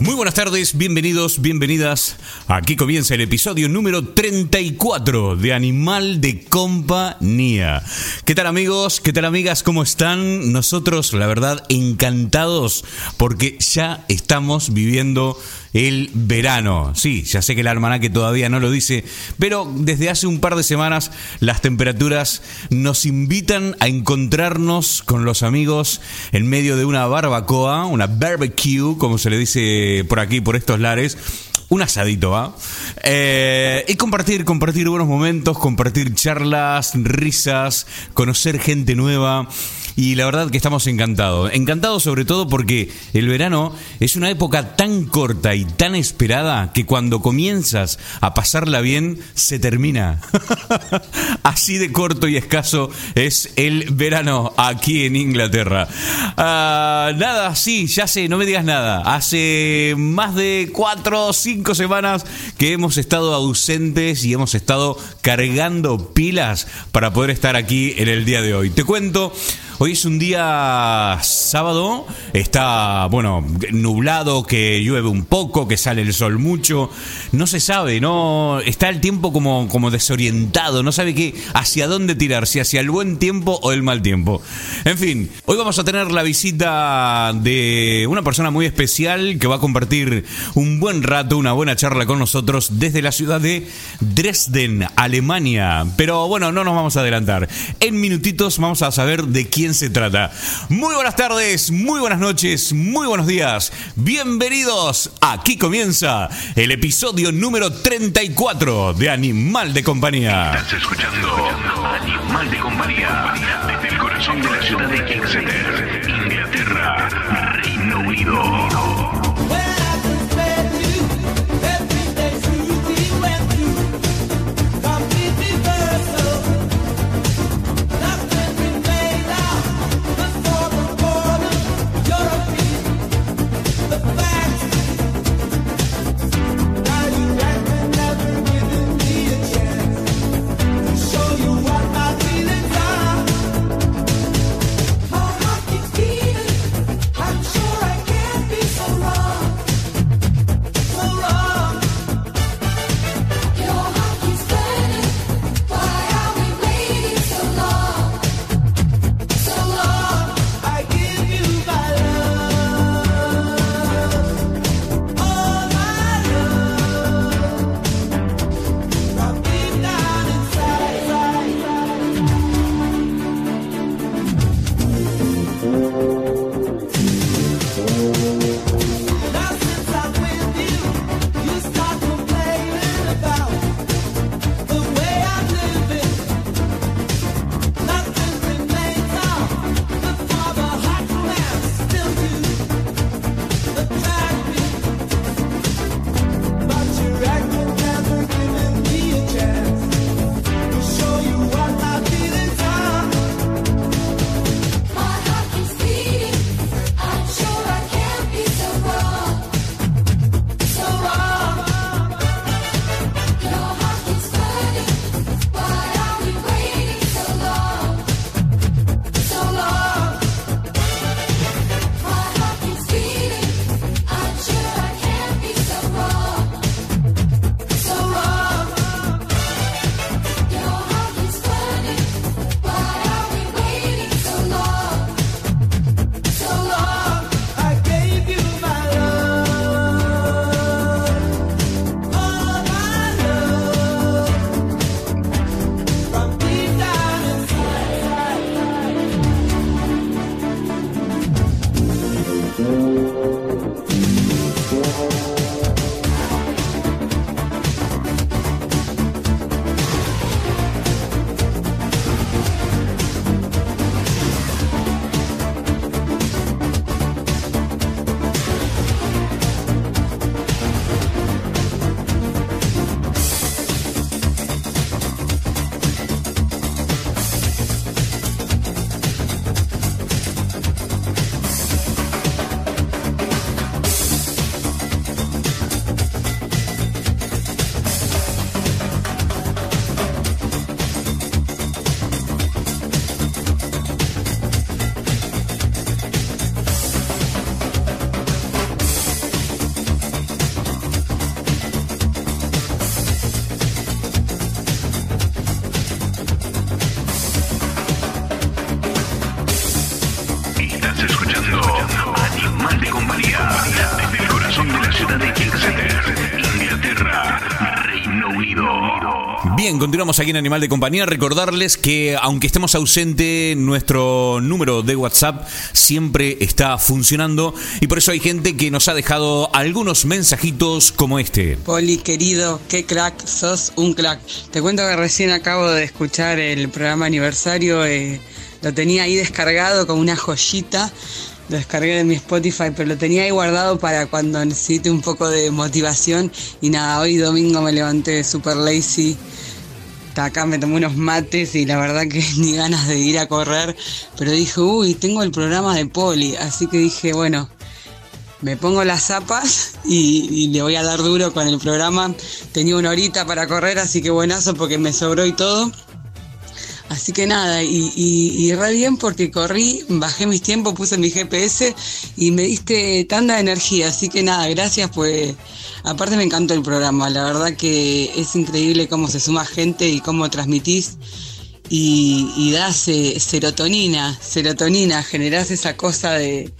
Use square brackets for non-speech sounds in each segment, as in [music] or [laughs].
Muy buenas tardes, bienvenidos, bienvenidas. Aquí comienza el episodio número 34 de Animal de Compañía. ¿Qué tal amigos? ¿Qué tal amigas? ¿Cómo están? Nosotros, la verdad, encantados porque ya estamos viviendo el verano. Sí, ya sé que el almanaque todavía no lo dice, pero desde hace un par de semanas las temperaturas nos invitan a encontrarnos con los amigos en medio de una barbacoa, una barbecue, como se le dice por aquí, por estos lares un asadito, ¿va? Eh, y compartir, compartir buenos momentos, compartir charlas, risas, conocer gente nueva. Y la verdad que estamos encantados. Encantados sobre todo porque el verano es una época tan corta y tan esperada que cuando comienzas a pasarla bien, se termina. [laughs] Así de corto y escaso es el verano aquí en Inglaterra. Ah, nada, sí, ya sé, no me digas nada. Hace más de cuatro o cinco semanas que hemos estado ausentes y hemos estado cargando pilas para poder estar aquí en el día de hoy. Te cuento Hoy es un día sábado, está, bueno, nublado, que llueve un poco, que sale el sol mucho, no se sabe, no está el tiempo como, como desorientado, no sabe qué, hacia dónde tirar, si hacia el buen tiempo o el mal tiempo. En fin, hoy vamos a tener la visita de una persona muy especial que va a compartir un buen rato, una buena charla con nosotros desde la ciudad de Dresden, Alemania. Pero bueno, no nos vamos a adelantar. En minutitos vamos a saber de quién se trata. Muy buenas tardes, muy buenas noches, muy buenos días. Bienvenidos. Aquí comienza el episodio número 34 de Animal de Compañía. Estás escuchando Animal de Compañía desde el corazón de la ciudad de Exeter, Inglaterra, Reino Unido. Continuamos aquí en Animal de Compañía. Recordarles que aunque estemos ausente, nuestro número de WhatsApp siempre está funcionando y por eso hay gente que nos ha dejado algunos mensajitos como este. Poli, querido, qué crack, sos un crack. Te cuento que recién acabo de escuchar el programa aniversario, eh, lo tenía ahí descargado como una joyita. Lo descargué de mi Spotify, pero lo tenía ahí guardado para cuando necesite un poco de motivación. Y nada, hoy domingo me levanté super lazy. Acá me tomé unos mates y la verdad que [laughs] ni ganas de ir a correr. Pero dije, uy, tengo el programa de Poli. Así que dije, bueno, me pongo las zapas [laughs] y le voy a dar duro con el programa. Tenía una horita para correr, así que buenazo porque me sobró y todo. Así que nada, y, y, y, re bien porque corrí, bajé mis tiempos, puse mi GPS y me diste tanta energía. Así que nada, gracias, pues aparte me encantó el programa. La verdad que es increíble cómo se suma gente y cómo transmitís y, y das eh, serotonina, serotonina, generás esa cosa de,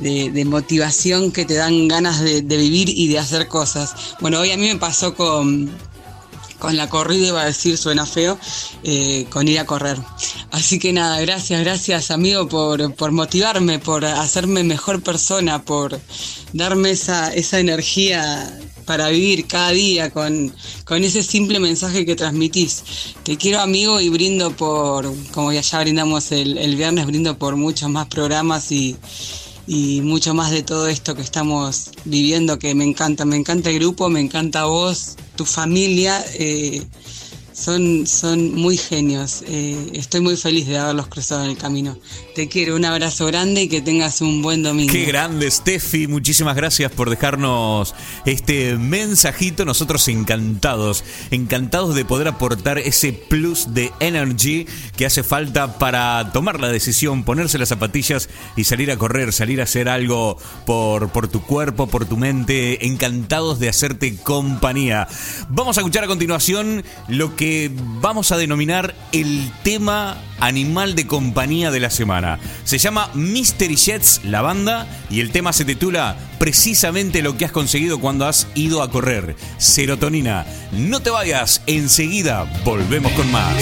de, de, motivación que te dan ganas de, de vivir y de hacer cosas. Bueno, hoy a mí me pasó con con la corrida, iba a decir, suena feo, eh, con ir a correr. Así que nada, gracias, gracias amigo por, por motivarme, por hacerme mejor persona, por darme esa, esa energía para vivir cada día con, con ese simple mensaje que transmitís. Te quiero amigo y brindo por, como ya, brindamos el, el viernes, brindo por muchos más programas y, y mucho más de todo esto que estamos viviendo que me encanta. Me encanta el grupo, me encanta vos, tu familia. Eh, son, son muy genios. Eh, estoy muy feliz de haberlos cruzado en el camino. Te quiero, un abrazo grande y que tengas un buen domingo. Qué grande, Steffi. Muchísimas gracias por dejarnos este mensajito. Nosotros encantados, encantados de poder aportar ese plus de energy que hace falta para tomar la decisión, ponerse las zapatillas y salir a correr, salir a hacer algo por, por tu cuerpo, por tu mente. Encantados de hacerte compañía. Vamos a escuchar a continuación lo que vamos a denominar el tema animal de compañía de la semana. Se llama Mystery Jets, la banda, y el tema se titula precisamente lo que has conseguido cuando has ido a correr. Serotonina. No te vayas, enseguida volvemos con más.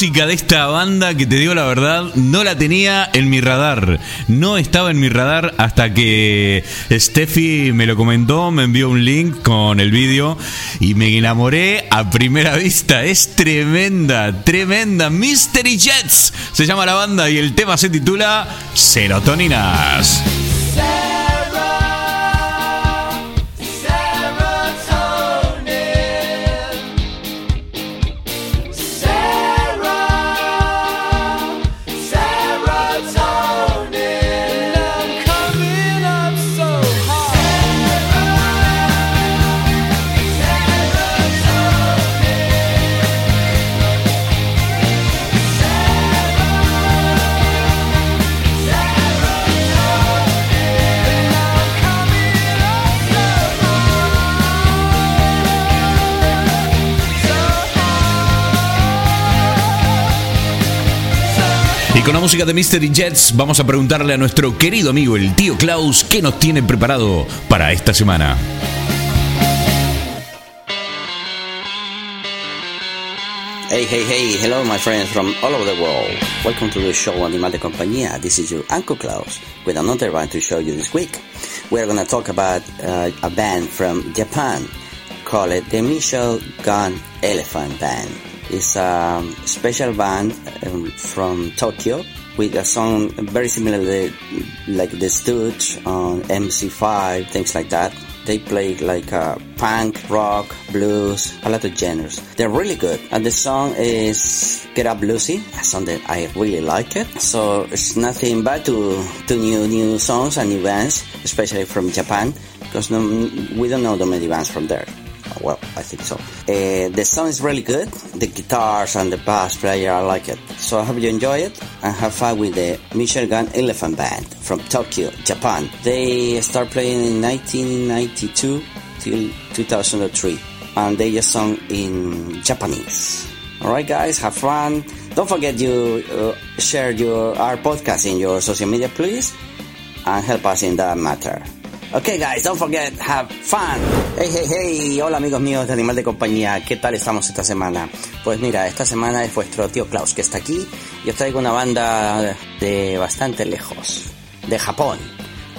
Música de esta banda que te digo la verdad, no la tenía en mi radar. No estaba en mi radar hasta que Steffi me lo comentó, me envió un link con el vídeo y me enamoré a primera vista. Es tremenda, tremenda. Mystery Jets se llama la banda y el tema se titula Serotoninas. Y con la música de Mystery Jets vamos a preguntarle a nuestro querido amigo el tío Klaus qué nos tiene preparado para esta semana. Hey, hey, hey, hello my friends from all over the world. Welcome to the show Animal de Compañía. This is your Uncle Klaus with another band to show you this week. We're gonna talk about uh, a band from Japan called the Michel Gun Elephant Band. It's a special band um, from Tokyo with a song very similar to, like the Stooge on MC5, things like that. They play like uh, punk, rock, blues, a lot of genres. They're really good. And the song is Get Up Lucy, a song that I really like it. So it's nothing bad to, to new, new songs and new bands, especially from Japan, because no, we don't know the many bands from there. Well, I think so. Uh, the song is really good. The guitars and the bass player, I like it. So I hope you enjoy it and have fun with the Michel Gun Elephant Band from Tokyo, Japan. They start playing in 1992 till 2003 and they just sung in Japanese. Alright guys, have fun. Don't forget you uh, share your our podcast in your social media please and help us in that matter. Ok, guys, don't forget, have fun. Hey, hey, hey, hola amigos míos de Animal de Compañía, ¿qué tal estamos esta semana? Pues mira, esta semana es vuestro tío Klaus que está aquí y os traigo una banda de bastante lejos, de Japón.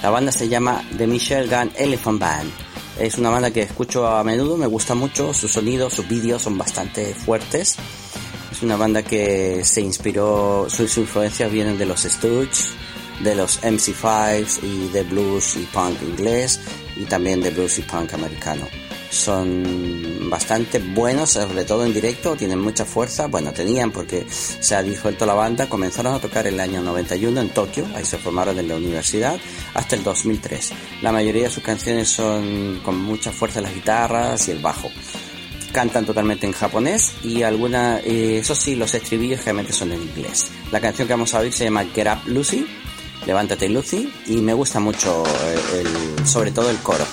La banda se llama The Michelle Gun Elephant Band. Es una banda que escucho a menudo, me gusta mucho, su sonido, sus vídeos son bastante fuertes. Es una banda que se inspiró, sus influencias vienen de los Stooges, de los MC5s y de blues y punk inglés y también de blues y punk americano. Son bastante buenos, sobre todo en directo, tienen mucha fuerza. Bueno, tenían porque se ha disuelto la banda. Comenzaron a tocar en el año 91 en Tokio, ahí se formaron en la universidad, hasta el 2003. La mayoría de sus canciones son con mucha fuerza las guitarras y el bajo cantan totalmente en japonés y alguna, eh, eso sí, los estribillos generalmente son en inglés. La canción que vamos a oír se llama Get Up Lucy, Levántate Lucy, y me gusta mucho el, sobre todo el coro.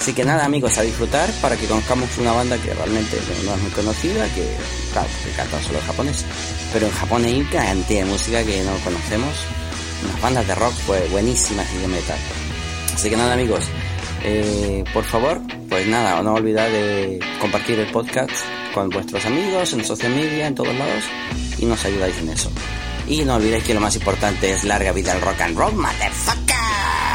Así que nada amigos, a disfrutar para que conozcamos una banda que realmente no es muy conocida, que claro, que canta solo japonés, pero en Japón hay cantidad de música que no conocemos, unas bandas de rock pues buenísimas y de metal. Así que nada amigos, eh, por favor, pues nada, no olvidad de compartir el podcast con vuestros amigos, en social media, en todos lados, y nos ayudáis en eso. Y no olvidéis que lo más importante es larga vida al rock and roll, motherfuckers.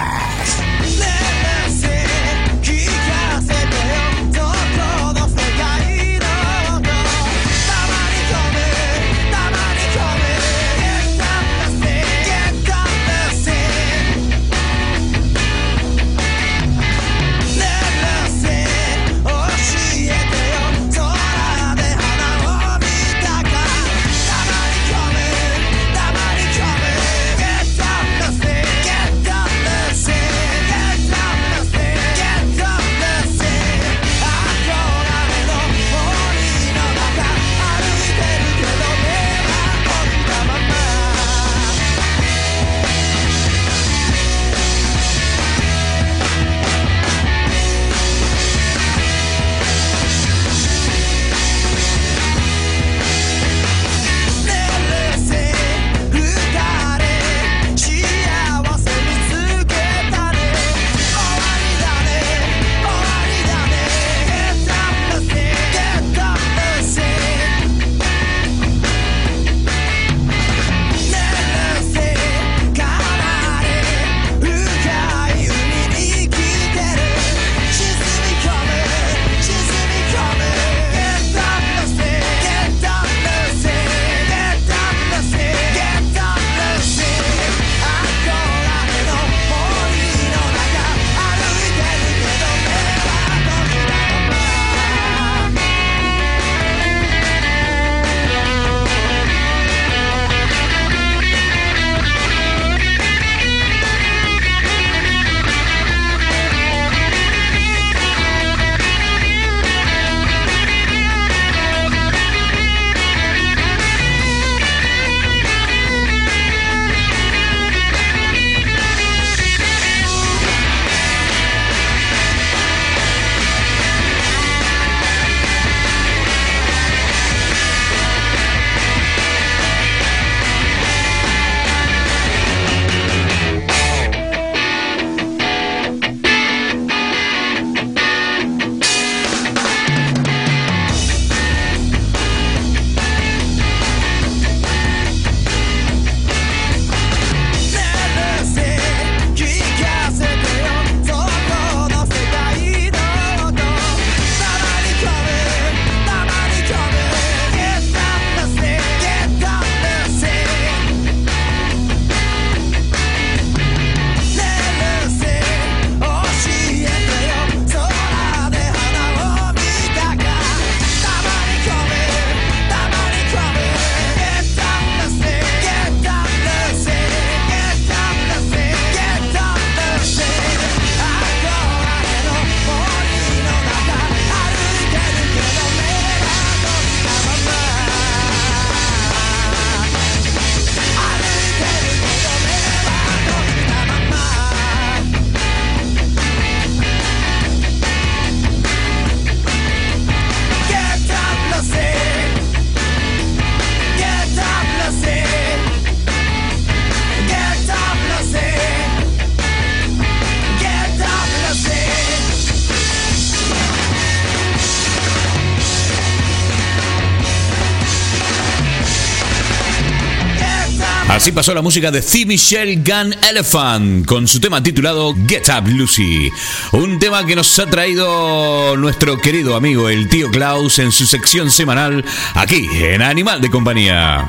Pasó la música de The Michelle Gun Elephant con su tema titulado Get Up Lucy. Un tema que nos ha traído nuestro querido amigo el tío Klaus en su sección semanal aquí en Animal de Compañía.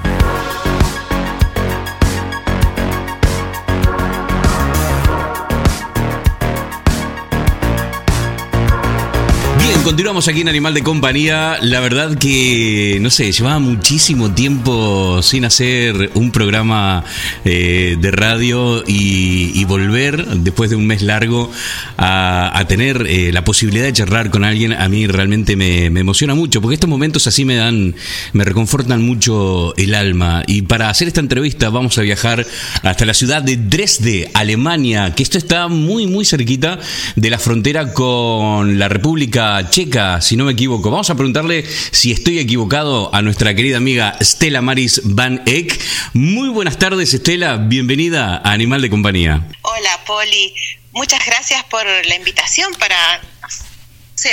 Continuamos aquí en Animal de Compañía. La verdad que, no sé, llevaba muchísimo tiempo sin hacer un programa eh, de radio y, volver después de un mes largo a, tener eh, la posibilidad de charlar con alguien, a mí realmente me, emociona mucho, porque estos momentos así me dan, me reconfortan mucho el alma. Y para hacer esta entrevista vamos a viajar hasta la ciudad de Dresde, Alemania, que esto está muy, muy cerquita de la frontera con la República Checa checa, si no me equivoco. Vamos a preguntarle si estoy equivocado a nuestra querida amiga Stella Maris Van Eck. Muy buenas tardes, Stella. Bienvenida a Animal de Compañía. Hola, Poli. Muchas gracias por la invitación para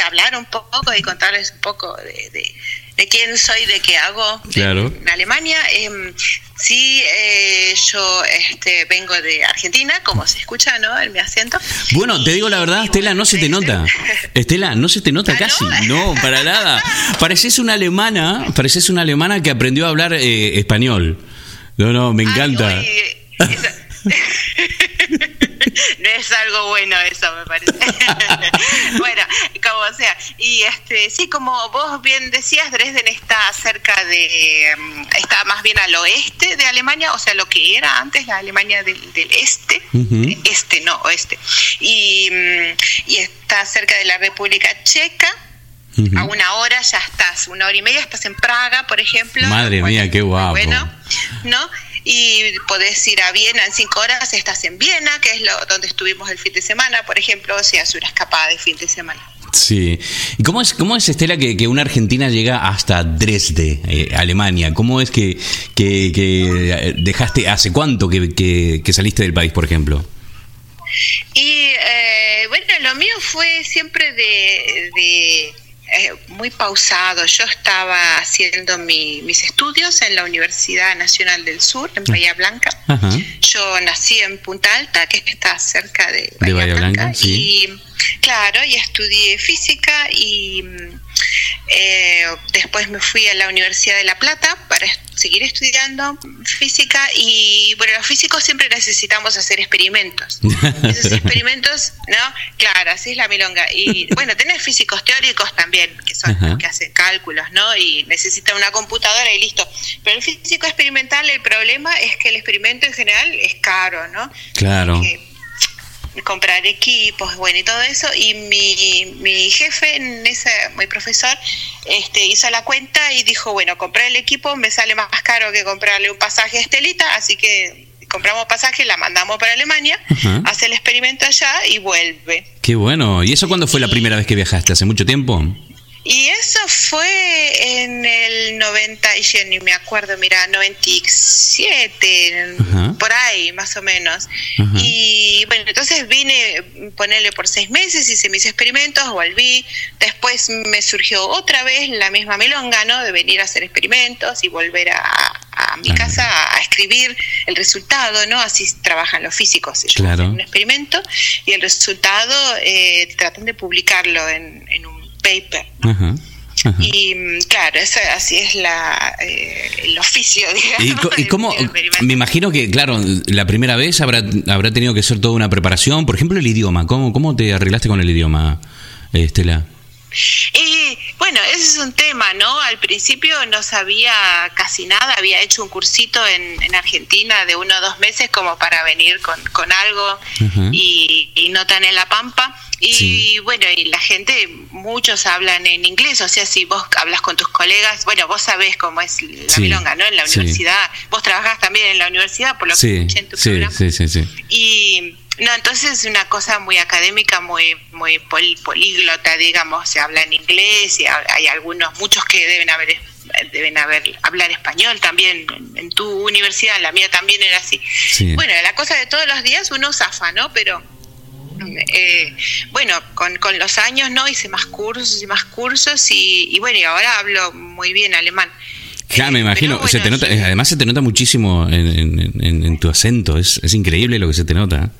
hablar un poco y contarles un poco de, quién soy, de qué hago en Alemania. Eh, Sí, eh, yo este, vengo de Argentina, como se escucha, ¿no? En mi acento. Bueno, te digo la verdad, Estela, no se te nota. [laughs] Estela, no se te nota ¿Ah, casi. No? para nada. Pareces una alemana, pareces una alemana que aprendió a hablar eh, español. No, no, me encanta. [laughs] no [laughs] es algo bueno eso, me parece. [laughs] bueno, como sea. Y este, sí, como vos bien decías, Dresden está cerca de, mm, está más bien al oeste de Alemania, o sea, lo que era antes la Alemania del, este, este, no, oeste. Y, mm, y está cerca de la República Checa. A una hora ya estás, una hora y media estás en Praga, por ejemplo. Madre mía, qué guapo. Bueno, ¿no? Y podés ir a Viena en cinco horas, estás en Viena, que es lo, donde estuvimos el fin de semana, por ejemplo, si hace una escapada de fin de semana. Sí. ¿Y cómo es, cómo es Estela, que, una argentina llega hasta Dresde, eh, Alemania? ¿Cómo es que, que, eh, dejaste, hace cuánto que, saliste del país, por ejemplo? Y eh, bueno, lo mío fue siempre de eh, muy pausado. Yo estaba haciendo mis estudios en la Universidad Nacional del Sur, en Bahía Blanca. Yo nací en Punta Alta, que está cerca de Bahía, Blanca. Y claro, y estudié física y eh, después me fui a la Universidad de La Plata para seguir estudiando física y bueno, los físicos siempre necesitamos hacer experimentos. [laughs] Esos experimentos, ¿no? Claro, así es la milonga. Y bueno, tenés físicos teóricos también, que son los que hacen cálculos, ¿no? Y necesitan una computadora y listo. Pero el físico experimental, el problema es que el experimento en general es caro, ¿no? Claro comprar equipos, bueno, y todo eso. Y mi, mi jefe, en ese, mi profesor, este, hizo la cuenta y dijo, bueno, comprar el equipo me sale más caro que comprarle un pasaje a Estelita, así que compramos pasaje, la mandamos para Alemania, hace el experimento allá y vuelve. Qué bueno. ¿Y eso cuándo fue la primera vez que viajaste? ¿Hace mucho tiempo? Y eso fue en el 90, y yo ni me acuerdo, mira, 97, por ahí más o menos. Y bueno, entonces vine, ponerle por seis meses, hice mis experimentos, volví. Después me surgió otra vez la misma melonga, ¿no? De venir a hacer experimentos y volver a, mi casa a escribir el resultado, ¿no? Así trabajan los físicos. Ellos claro. un experimento y el resultado eh, tratan de publicarlo en, en un paper. Y mm, claro, eso, así es la, eh, el oficio, [laughs] digamos. ¿Y, cómo? Me imagino que, claro, la primera vez habrá, habrá tenido que ser toda una preparación. Por ejemplo, el idioma. ¿Cómo, cómo te arreglaste con el idioma, Estela? Y bueno, ese es un tema, ¿no? Al principio no sabía casi nada, había hecho un cursito en, en Argentina de uno o dos meses como para venir con, con algo y, y, no tan en la pampa. Y bueno, y la gente, muchos hablan en inglés, o sea, si vos hablas con tus colegas, bueno, vos sabés cómo es la milonga, ¿no? En la universidad, vos trabajás también en la universidad, por lo que escuché en tu programa. Sí, sí, sí. Y no, entonces es una cosa muy académica, muy muy políglota, digamos, se habla en inglés y hay algunos, muchos que deben haber deben haber hablar español también en, tu universidad, la mía también era así. Bueno, la cosa de todos los días uno zafa, ¿no? Pero eh, bueno, con, con, los años no hice más cursos y más cursos y, y bueno, y ahora hablo muy bien alemán. Ya me Eh, imagino, se te nota, sí. además se te nota muchísimo en, en- en- en tu acento, es, es increíble lo que se te nota.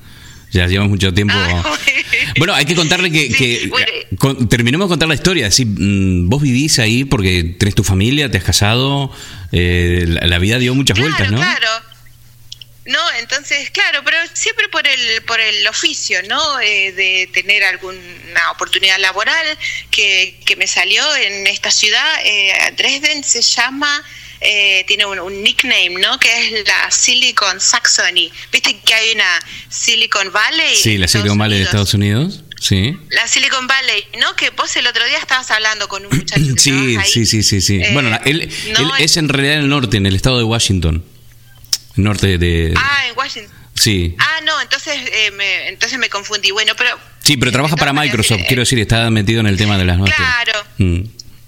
Ya llevas mucho tiempo. Ah, [laughs] Bueno, hay que contarle que, Sí, que- bueno. con- terminemos de contar la historia. Si, mm, vos vivís ahí porque tenés tu familia, te has casado, eh, la, la vida dio muchas claro, vueltas, ¿no? Claro. No, entonces, claro, pero siempre por el por el oficio, ¿no? Eh, de tener alguna oportunidad laboral que, que me salió en esta ciudad. Eh, Dresden se llama, eh, tiene un, un nickname, ¿no? Que es la Silicon Saxony. ¿Viste que hay una Silicon Valley? Sí, la Silicon Valley de? Estados Unidos. Sí. La Silicon Valley, ¿no? Que vos el otro día estabas hablando con un muchacho. que [clears throat] Sí, ahí. sí, sí, sí, sí. Eh, bueno, él, no, él es en realidad en el norte, en el estado de Washington. Norte de... Ah, en Washington. sí. Ah, no, entonces, eh, me, entonces me confundí. Bueno, pero... Sí, pero trabaja para Microsoft, eh, quiero decir, está metido en el tema de las notas. Claro. Mm.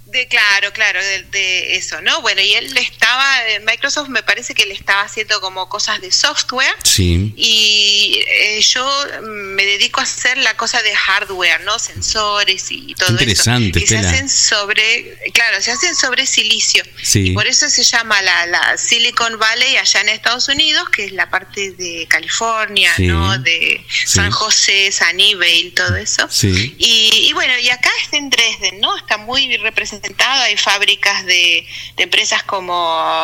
De, claro, claro, de, de eso, ¿no? Bueno, y él estaba, en Microsoft me parece que él estaba haciendo como cosas de software Sí. y eh, yo me dedico a hacer la cosa de hardware, ¿no? Sensores y todo Interesante, eso. Que se hacen sobre, claro, se hacen sobre silicio. Sí. Y por eso se llama la, la Silicon Valley allá en Estados Unidos, que es la parte de California, Sí. ¿no? De Sí. San José, Sunnyvale, todo eso. Sí. Y, y bueno, y acá está en Dresden, ¿no? Está muy representado, hay fábricas de, de empresas como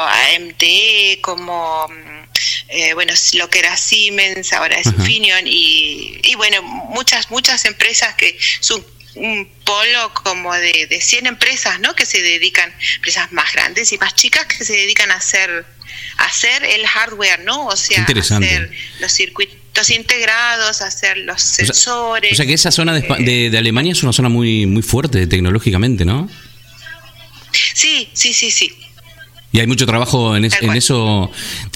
AMT, como, mm, eh, bueno, lo que era Siemens, ahora es. Infineon, y, y bueno, muchas, muchas empresas que son un polo como de, de 100 empresas, ¿no? Que se dedican, empresas más grandes y más chicas que se dedican a hacer, a hacer el hardware, ¿no? O sea, hacer los circuitos integrados, hacer los O sea- sensores. O sea que esa zona de, eh, de- de Alemania es una zona muy muy fuerte tecnológicamente, ¿no? Sí, sí, sí, sí. Y hay mucho trabajo en, es- eso,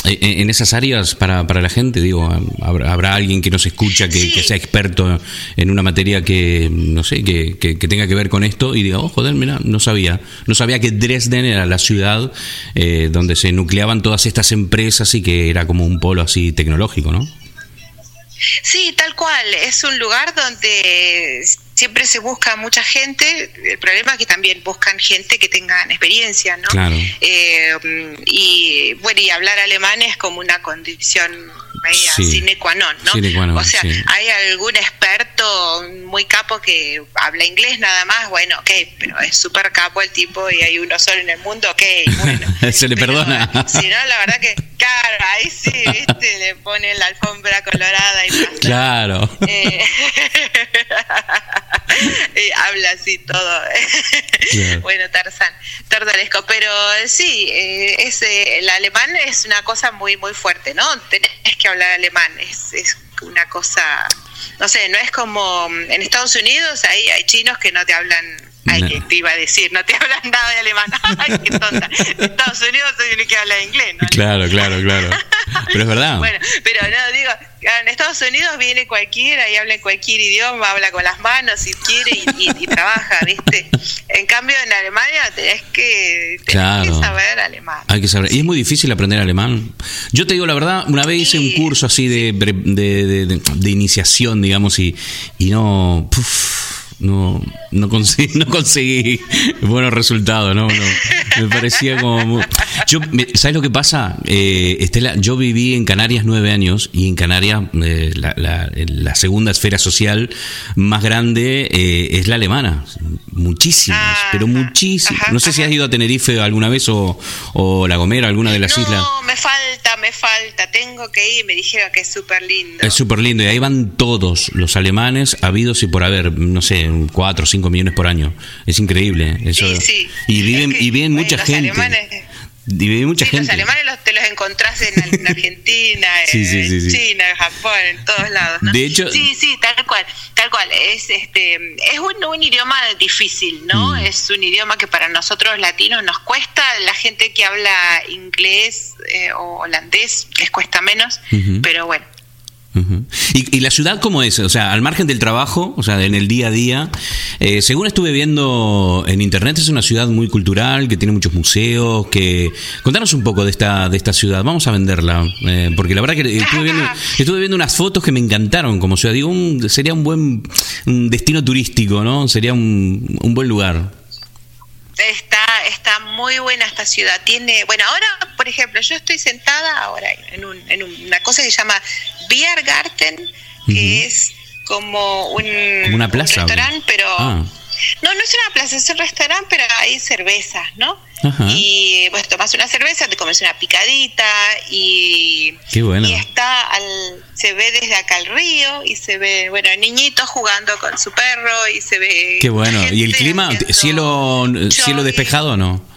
eh, en, en esas áreas para, para la gente. Digo, habrá, habrá alguien que nos escucha que, Sí. que sea experto en una materia que, no sé, que, que- que tenga que ver con esto y diga, oh, joder, mira, no sabía. No sabía que Dresden era la ciudad eh, donde se nucleaban todas estas empresas y que era como un polo así tecnológico, ¿no? Sí, tal cual. Es un lugar donde siempre se busca mucha gente. El problema es que también buscan gente que tengan experiencia, ¿no? Claro. Eh, y bueno, y hablar alemán es como una condición media Sí. sine qua non, ¿no? Sine qua non, o sea, sí. hay algún experto muy capo que habla inglés nada más, bueno, ok, pero es súper capo el tipo y hay uno solo en el mundo, ok, [laughs] bueno. Se le Pero, perdona. Si no, la verdad que, [laughs] claro, ahí sí, viste, [laughs] le ponen la alfombra colorada y basta. Claro. Eh, [laughs] eh, habla así todo. Claro. Bueno, Tarzán, tardanesco. Pero sí, eh, es, eh, el alemán es una cosa muy, muy fuerte, ¿no? Tenés que hablar alemán, es, es una cosa, no sé, no es como mm, en Estados Unidos, ahí hay chinos que no te hablan. Ay, No. que te iba a decir, no te [laughs] hablan nada de alemán. [laughs] Ay, qué tonta. En Estados Unidos se tiene que hablar inglés, ¿no? Claro, claro, claro. Pero es verdad. [laughs] Bueno, pero no, digo, en Estados Unidos viene cualquiera y habla en cualquier idioma, habla con las manos si quiere y, y- y trabaja, ¿viste? En cambio, en Alemania tenés que, tenés Claro. que saber alemán. Hay que saber. Y es muy difícil aprender alemán. Yo te digo la verdad, una vez hice un curso así de, de- de- de iniciación, digamos, y, y no. puf, no, no conseguí, [laughs] no conseguí buenos resultados, ¿no? no. me parecía como... muy- Yo, ¿Sabes lo que pasa? Eh, Estela, yo viví en Canarias nueve años y en Canarias eh, la, la- la segunda esfera social más grande eh, es la alemana. Muchísimas, Ajá, pero muchísimas. No sé si has ido a Tenerife alguna vez o, o La Gomera, alguna de las no, islas. me falta, me falta, tengo que ir, me dijeron que es súper lindo. Es súper lindo y ahí van todos los alemanes habidos y por haber, no sé, 4 o 5 millones por año. Es increíble. Eso. Sí, sí. Y viven, Es que, y viven bueno, mucha gente. alemanes- Y mucha Sí, gente. los alemanes los, te los encontrás en, en [laughs] Argentina, Sí, sí, en. China, en Japón, en todos lados. ¿no? De hecho- sí, sí, tal cual, tal cual. Es este, es un, un idioma difícil, ¿no? Mm. Es un idioma que para nosotros latinos nos cuesta. La gente que habla inglés eh, o holandés les cuesta menos, pero bueno. ¿Y, y la ciudad cómo es? O sea, al margen del trabajo, o sea, en el día a día, eh, según estuve viendo en internet, es una ciudad muy cultural, que tiene muchos museos, que... Contanos un poco de esta, de esta ciudad, vamos a venderla, eh, porque la verdad que estuve viendo, unas fotos que me encantaron, como ciudad, digo, un- sería un buen destino turístico, ¿no? Sería un, un buen lugar. Está, está muy buena esta ciudad. Tiene, bueno, ahora, por ejemplo, yo estoy sentada ahora en, un, en una cosa que se llama Biergarten, que es como un, una plaza, restaurante, pero ah. no, no es una plaza, es un restaurante, pero hay cervezas, ¿no? Y pues tomas una cerveza, te comes una picadita y, Qué bueno. y está al, se ve desde acá el río y se ve, bueno, niñitos jugando con su perro y se ve... Qué bueno. ¿Y el clima? ¿Cielo, cielo despejado o no?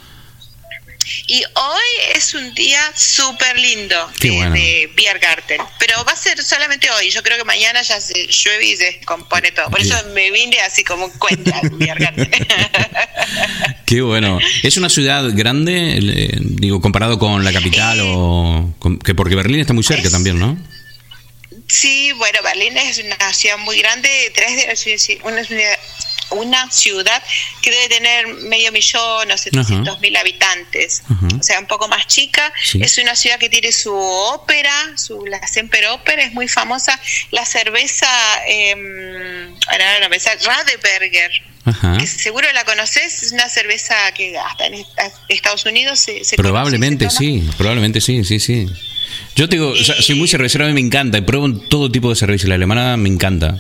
Y hoy es un día súper lindo de, bueno. de Biergarten. Pero va a ser solamente hoy. Yo creo que mañana ya se llueve y se descompone todo. Por Bien. eso me vine así como cuenta Biergarten. [laughs] Qué bueno. ¿Es una ciudad grande, eh, digo, comparado con la capital o... con- que porque Berlín está muy cerca Es- también, ¿no? sí, bueno, Berlín es una ciudad muy grande. Tres de, sí, una, ciudad- una ciudad que debe tener medio millón o 700 mil habitantes. O sea, un poco más chica. Sí. Es una ciudad que tiene su ópera, su, la Semper Ópera es muy famosa. La cerveza, eh, ahora no Radeberger, Ajá. que seguro la conoces, es una cerveza que hasta en est- Estados Unidos se, se Probablemente conoce se sí, probablemente sí, sí, sí. Yo te digo, o sea, soy muy cervecero, a mí me encanta, y pruebo todo tipo de cerveza, la alemana me encanta.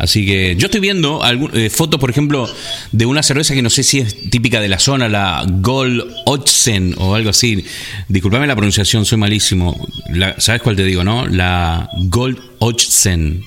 Así que yo estoy viendo algún, eh, fotos, por ejemplo, de una cerveza que no sé si es típica de la zona, la Gold Ochsen o algo así. Disculpame la pronunciación, soy malísimo. La- ¿Sabes cuál te digo, no? La Gold Ochsen.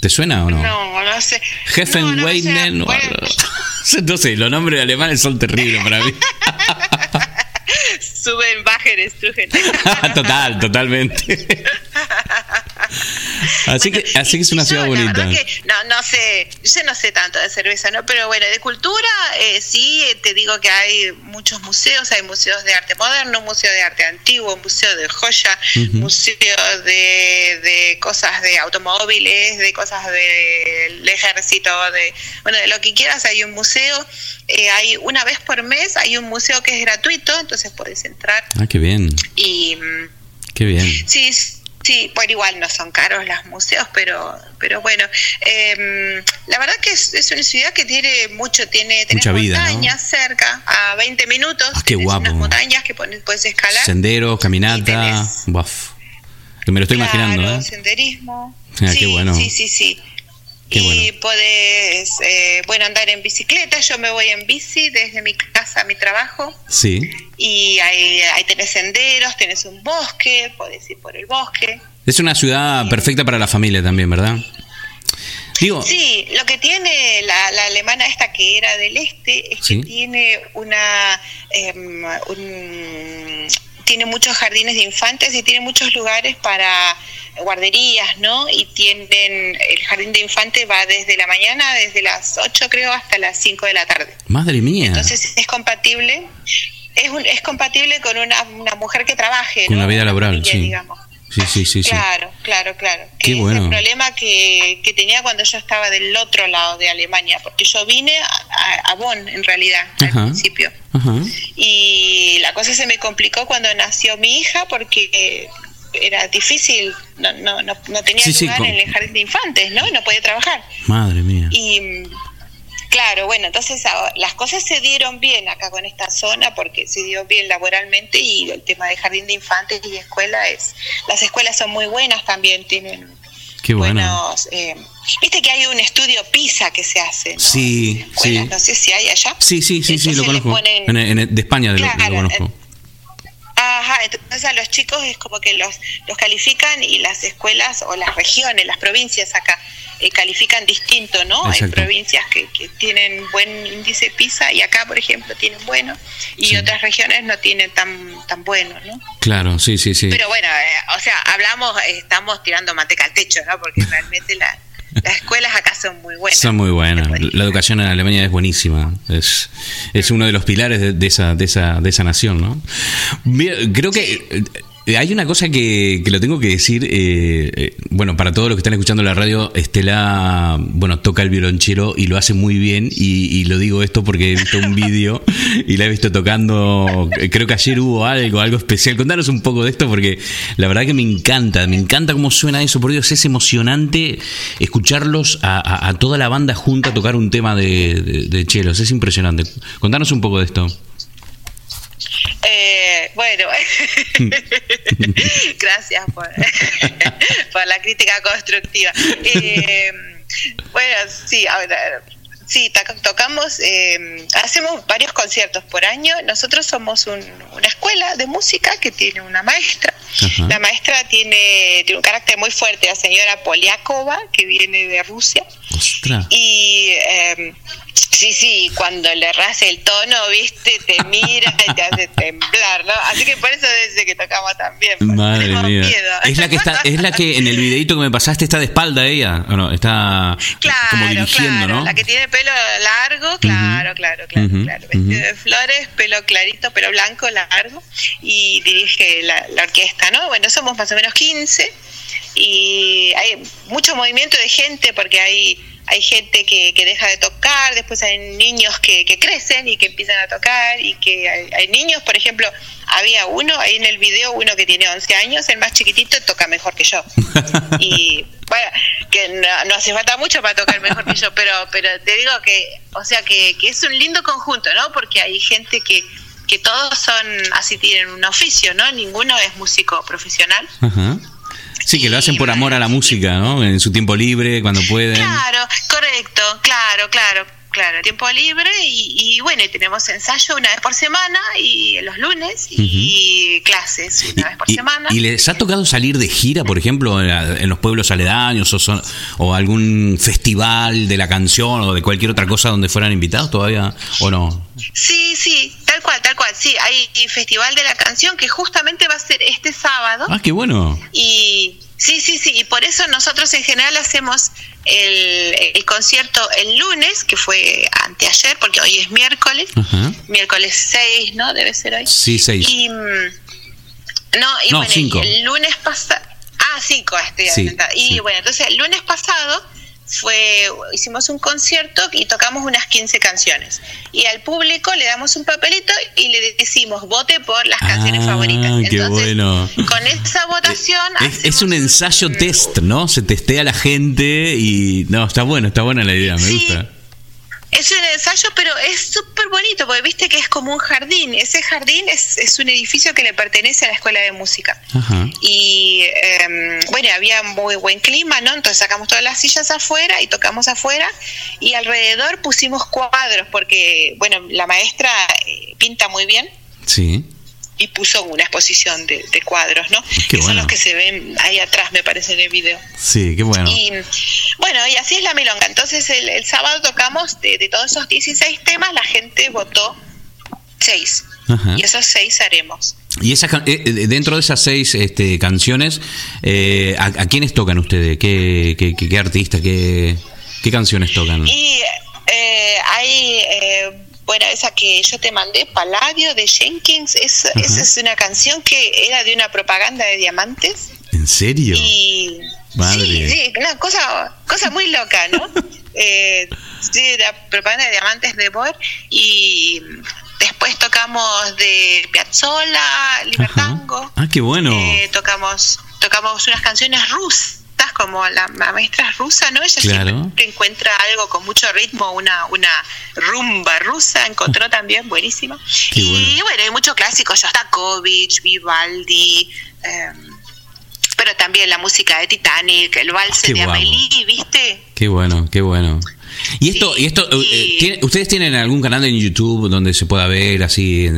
¿Te suena o no? No, no sé. Jefen No, [laughs] no sé, los nombres alemanes son terribles para mí. [laughs] Suben, bajen, estrujen. [laughs] Total, totalmente. [laughs] Así Bueno, que, así que es una ciudad bonita. que no, no sé, yo no sé tanto de cerveza, ¿no? Pero bueno, de cultura, eh, sí, eh, te digo que hay muchos museos, hay museos de arte moderno, museo de arte antiguo, museo de joya, Ujú. museo de, de cosas de automóviles, de cosas del ejército, de bueno, de lo que quieras, hay un museo. Eh, hay una vez por mes, hay un museo que es gratuito, entonces puedes entrar Ah, qué bien, y... mm, qué bien. Sí, sí, por igual no son caros los museos, pero pero bueno, eh, la verdad que es, es una ciudad que tiene mucho, tiene Mucha vida, ¿no? montañas cerca, a 20 minutos, Ah, qué guapo. unas montañas que pones- puedes escalar. Senderos, caminata. tenés- me lo estoy Claro, imaginando, ¿eh? senderismo. Ah, sí, qué bueno. sí, sí, sí. Qué y bueno. podés, eh, bueno, andar en bicicleta. Yo me voy en bici desde mi casa a mi trabajo. Sí. Y ahí, ahí tenés senderos, tenés un bosque, podés ir por el bosque. Es una ciudad perfecta para la familia también, ¿verdad? Digo, Sí, lo que tiene la, la alemana esta que era del este es Sí. que tiene una em, un- tiene muchos jardines de infantes y tiene muchos lugares para guarderías, ¿no? Y tienen el jardín de infantes va desde la mañana, desde las 8 creo hasta las 5 de la tarde. madre mía. Entonces es compatible es un- es compatible con una, una mujer que trabaje, Con ¿no? la vida laboral, familia, sí. digamos. Sí, sí, sí, sí. Claro, claro, claro. Qué Que es bueno. el problema que, que tenía cuando yo estaba del otro lado de Alemania, porque yo vine a, Bonn en realidad Ajá. al principio. Ajá. Y la cosa se me complicó cuando nació mi hija porque era difícil, no, no, no, no tenía Sí, sí, lugar con- en el jardín de infantes, ¿no? No podía trabajar. Madre mía. Y claro, bueno, entonces ahora, las cosas se dieron bien acá con esta zona porque se dio bien laboralmente y el tema de jardín de infantes y escuela es, las escuelas son muy buenas también, tienen Qué bueno. buenos, eh, viste que hay un estudio PISA que se hace, ¿no? Sí, sí. No sé si hay allá. Sí, sí, sí, sí, lo conozco. ponen- En- en- de España lo, lo Claro, conozco. Entonces a los chicos es como que los, los califican y las escuelas o las regiones, las provincias acá eh, califican distinto, ¿no? Hay Exacto. provincias que, que tienen buen índice PISA y acá, por ejemplo, tienen bueno y Sí. otras regiones no tienen tan tan bueno, ¿no? Claro, sí, sí, sí. Pero bueno, eh, o sea, hablamos, eh, estamos tirando manteca al techo, ¿no? Porque [laughs] realmente la- las escuelas acá son muy buenas. Son muy buenas. La educación en Alemania es buenísima. Es, es uno de los pilares de, de esa, de, esa, de esa nación, ¿no? Creo que hay una cosa que, que lo tengo que decir. eh, eh, bueno, para todos los que están escuchando la radio, Estela, bueno, toca el violonchelo y lo hace muy bien. Y, y lo digo esto porque he visto un vídeo y la he visto tocando. eh, Creo que ayer hubo algo, algo especial. Contanos un poco de esto porque la verdad que me encanta. Me encanta cómo suena eso. Por Dios, es emocionante escucharlos a, a- a toda la banda junta tocar un tema de, de, de chelos. Es impresionante. Contanos un poco de esto. Eh, bueno, [laughs] gracias por, [laughs] por, la crítica constructiva. Eh, bueno, sí, ahora Sí, tocamos, eh, hacemos varios conciertos por año. Nosotros somos una escuela de música que tiene una maestra. La maestra tiene, tiene un carácter muy fuerte, la señora Poliakova, que viene de Rusia. Y eh, Sí, sí, cuando le ras el tono, viste, te mira y te hace temblar, ¿no? Así que por eso desde que tocamos también. Madre mía. Es la que está, es la que en el videito que me pasaste está de espalda ella, ¿o no? Está como dirigiendo, ¿no? La que tiene pelo largo, claro, claro, claro, claro. Vestido de flores, pelo clarito, pelo blanco, largo, y dirige la, la orquesta, ¿no? Bueno, somos más o menos 15 y hay mucho movimiento de gente porque hay hay gente que, que deja de tocar, después hay niños que, que crecen y que empiezan a tocar y que hay, niños, por ejemplo, había uno ahí en el video, uno que tiene 11 años, el más chiquitito, toca mejor que yo. [laughs] y bueno, que no, hace falta mucho para tocar mejor que yo, pero, pero te digo que, o sea, que, que es un lindo conjunto, ¿no? Porque hay gente que, que todos son, así tienen un oficio, ¿no? Ninguno es músico profesional. Sí, que lo hacen por amor a la música, ¿no? En su tiempo libre, cuando pueden. Claro, correcto, claro, claro, claro. Tiempo libre y, bueno, tenemos ensayo una vez por semana y los lunes y clases una vez por semana. ¿Y les ha tocado salir de gira, por ejemplo, en, los pueblos aledaños o, o algún festival de la canción o de cualquier otra cosa donde fueran invitados todavía o no? Sí, sí, tal cual, tal cual. Sí, hay Festival de la Canción que justamente va a ser este sábado. Ah, qué bueno. Y sí, sí, sí, y por eso nosotros en general hacemos el, concierto el lunes, que fue anteayer, porque hoy es miércoles, miércoles 6, ¿no? Debe ser hoy. Sí, 6. Y, mm, no, y bueno, el lunes pasado... Ah, 5, estoy Y bueno, entonces el lunes pasado fue hicimos un concierto y tocamos unas 15 canciones. Y al público le damos un papelito y le decimos vote por las canciones ah, favoritas. qué bueno. con esa votación es, un ensayo test no se testea a la gente y no está bueno está buena la idea me gusta es un ensayo, pero es súper bonito, porque viste que es como un jardín. Ese jardín es, es un edificio que le pertenece a la escuela de música. Y em, bueno, había muy buen clima, ¿no? Entonces sacamos todas las sillas afuera y tocamos afuera. Y alrededor pusimos cuadros, porque, bueno, la maestra eh, pinta muy bien. Sí y puso una exposición de, cuadros, ¿no? que son los que se ven ahí atrás, me parece, en el video. Sí, qué bueno. Y bueno, y así es la milonga. Entonces, el, sábado tocamos de, todos esos 16 temas, la gente votó 6. Y esos 6 haremos. Y esas, eh, eh, dentro de esas seis este, canciones, eh, ¿a, quiénes tocan ustedes? ¿Qué, qué, qué, artistas, qué, qué canciones tocan? Y hay bueno, esa que yo te mandé, Palladio de Jenkins, esa es una canción que era de una propaganda de diamantes. ¿En serio? Y sí, sí, una cosa, cosa muy loca, ¿no? [laughs] eh, sí, la propaganda de diamantes de Boer y después tocamos de Piazzolla, Libertango. Ah, qué bueno. Eh, tocamos, tocamos unas canciones rusas como la, maestra rusa, ¿no? Ella siempre encuentra algo con mucho ritmo, una, una rumba rusa, encontró también buenísima. y bueno. hay muchos clásicos, Shostakovich, Vivaldi, em, pero también la música de Titanic, el vals de Amelie, ¿viste? Qué bueno, qué bueno. Y esto, y esto eh, ¿ustedes tienen algún canal en YouTube donde se pueda ver así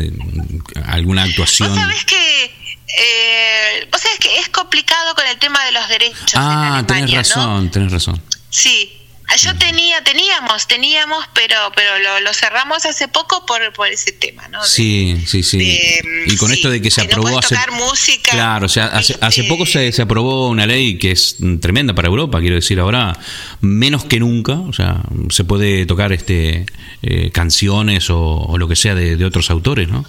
alguna actuación? ¿Vos sabés que eh, vos sabés que es complicado con el tema de los derechos. Ah, tenés razón, tenés razón. Sí, yo tenía, teníamos, teníamos, pero pero lo, cerramos hace poco por, por ese tema, ¿no? sí, sí, sí. y con esto de que se aprobó hace. música, claro, o sea, hace, hace poco se, se, aprobó una ley que es tremenda para Europa, quiero decir, ahora menos que nunca, o sea, se puede tocar este eh, canciones o, o, lo que sea de, de otros autores, ¿no?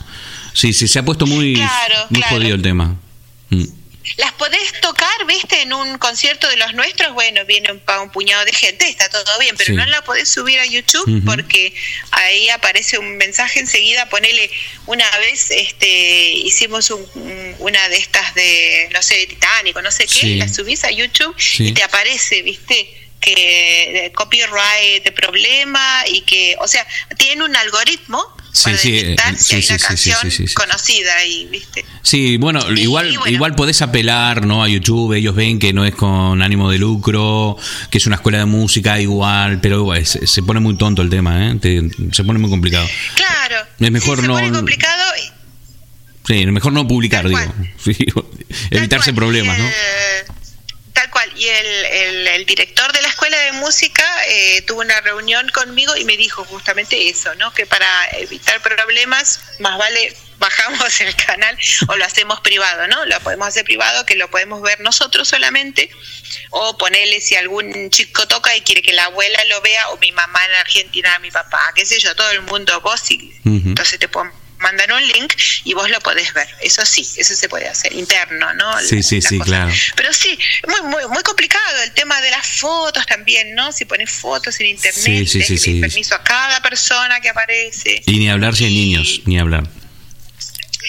Sí, sí, se ha puesto muy, muy jodido el tema. Mm. Las podés tocar, viste, en un concierto de los nuestros, bueno, viene un, un puñado de gente, está todo bien, pero no la podés subir a YouTube porque ahí aparece un mensaje enseguida, ponele, una vez este hicimos una de estas de, no sé, de Titánico, no sé qué, la subís a YouTube y te aparece, viste, que copyright de problema y que, o sea, tienen un algoritmo Sí, para sí, detectar eh, si sí, sí, canción conocida y, ¿viste? Sí, bueno, Y- igual y bueno. igual podés apelar, ¿no? A YouTube, ellos ven que no es con ánimo de lucro, que es una escuela de música igual, pero se, pone muy tonto el tema, ¿eh? Te- se pone muy complicado. Claro. Es mejor se no- pone complicado y- Sí, mejor no publicar, digo. [laughs] evitarse cual, problemas, ¿no? Tal cual. Y el, el- el director de escuela de música eh, tuvo una reunión conmigo y me dijo justamente eso, ¿no? Que para evitar problemas, más vale [laughs] bajamos el canal o lo hacemos privado, ¿no? Lo podemos hacer privado, que lo podemos ver nosotros solamente, o ponerle si algún chico toca y quiere que la abuela lo vea, o mi mamá en Argentina, mi papá, qué sé yo, todo el mundo, vos, y, entonces te puedo mandar un link y vos lo podés ver. Eso sí, eso se puede hacer, interno, ¿no? Sí, sí, sí, cosa. claro. Pero sí, muy, muy, muy complicado el tema de las fotos también, ¿no? Si pones fotos en internet, Sí, sí, sí, sí. permiso a cada persona que aparece. Y ni hablar si hay niños, ni hablar.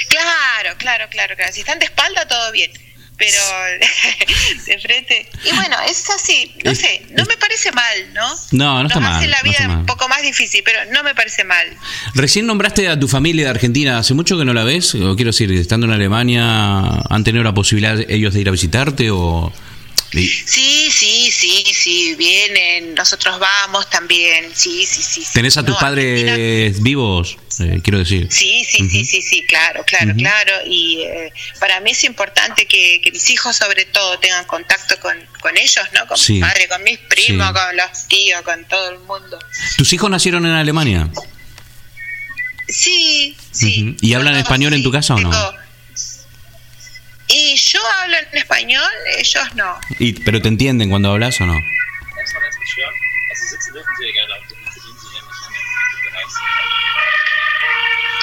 Claro, claro, claro, claro. Si están de espalda, todo bien. Pero [laughs] de frente. Y bueno, es así. No Es- sé, no me parece mal, ¿no? No, no está Nos mal, hace la no vida mal. un poco más difícil, pero no me parece mal. Recién nombraste a tu familia de Argentina, ¿hace mucho que no la ves? O quiero decir, estando en Alemania, ¿han tenido la posibilidad ellos de ir a visitarte o...? Sí, sí, sí, sí, vienen, nosotros vamos también, sí, sí, sí. sí. ¿Tenés a tus No, Argentina- padres vivos? Eh, quiero decir. Sí, sí, sí, sí, sí, claro, claro, claro. Y eh, para mí es importante que, que mis hijos sobre todo tengan contacto con, con ellos, ¿no? Con Sí. mi padre, con mis primos, Sí. con los tíos, con todo el mundo. ¿Tus hijos nacieron en Alemania? Sí, sí. ¿Y hablan español en tu casa o no? Y yo hablo en español, ellos no. Y, ¿Pero te entienden cuando hablas o no?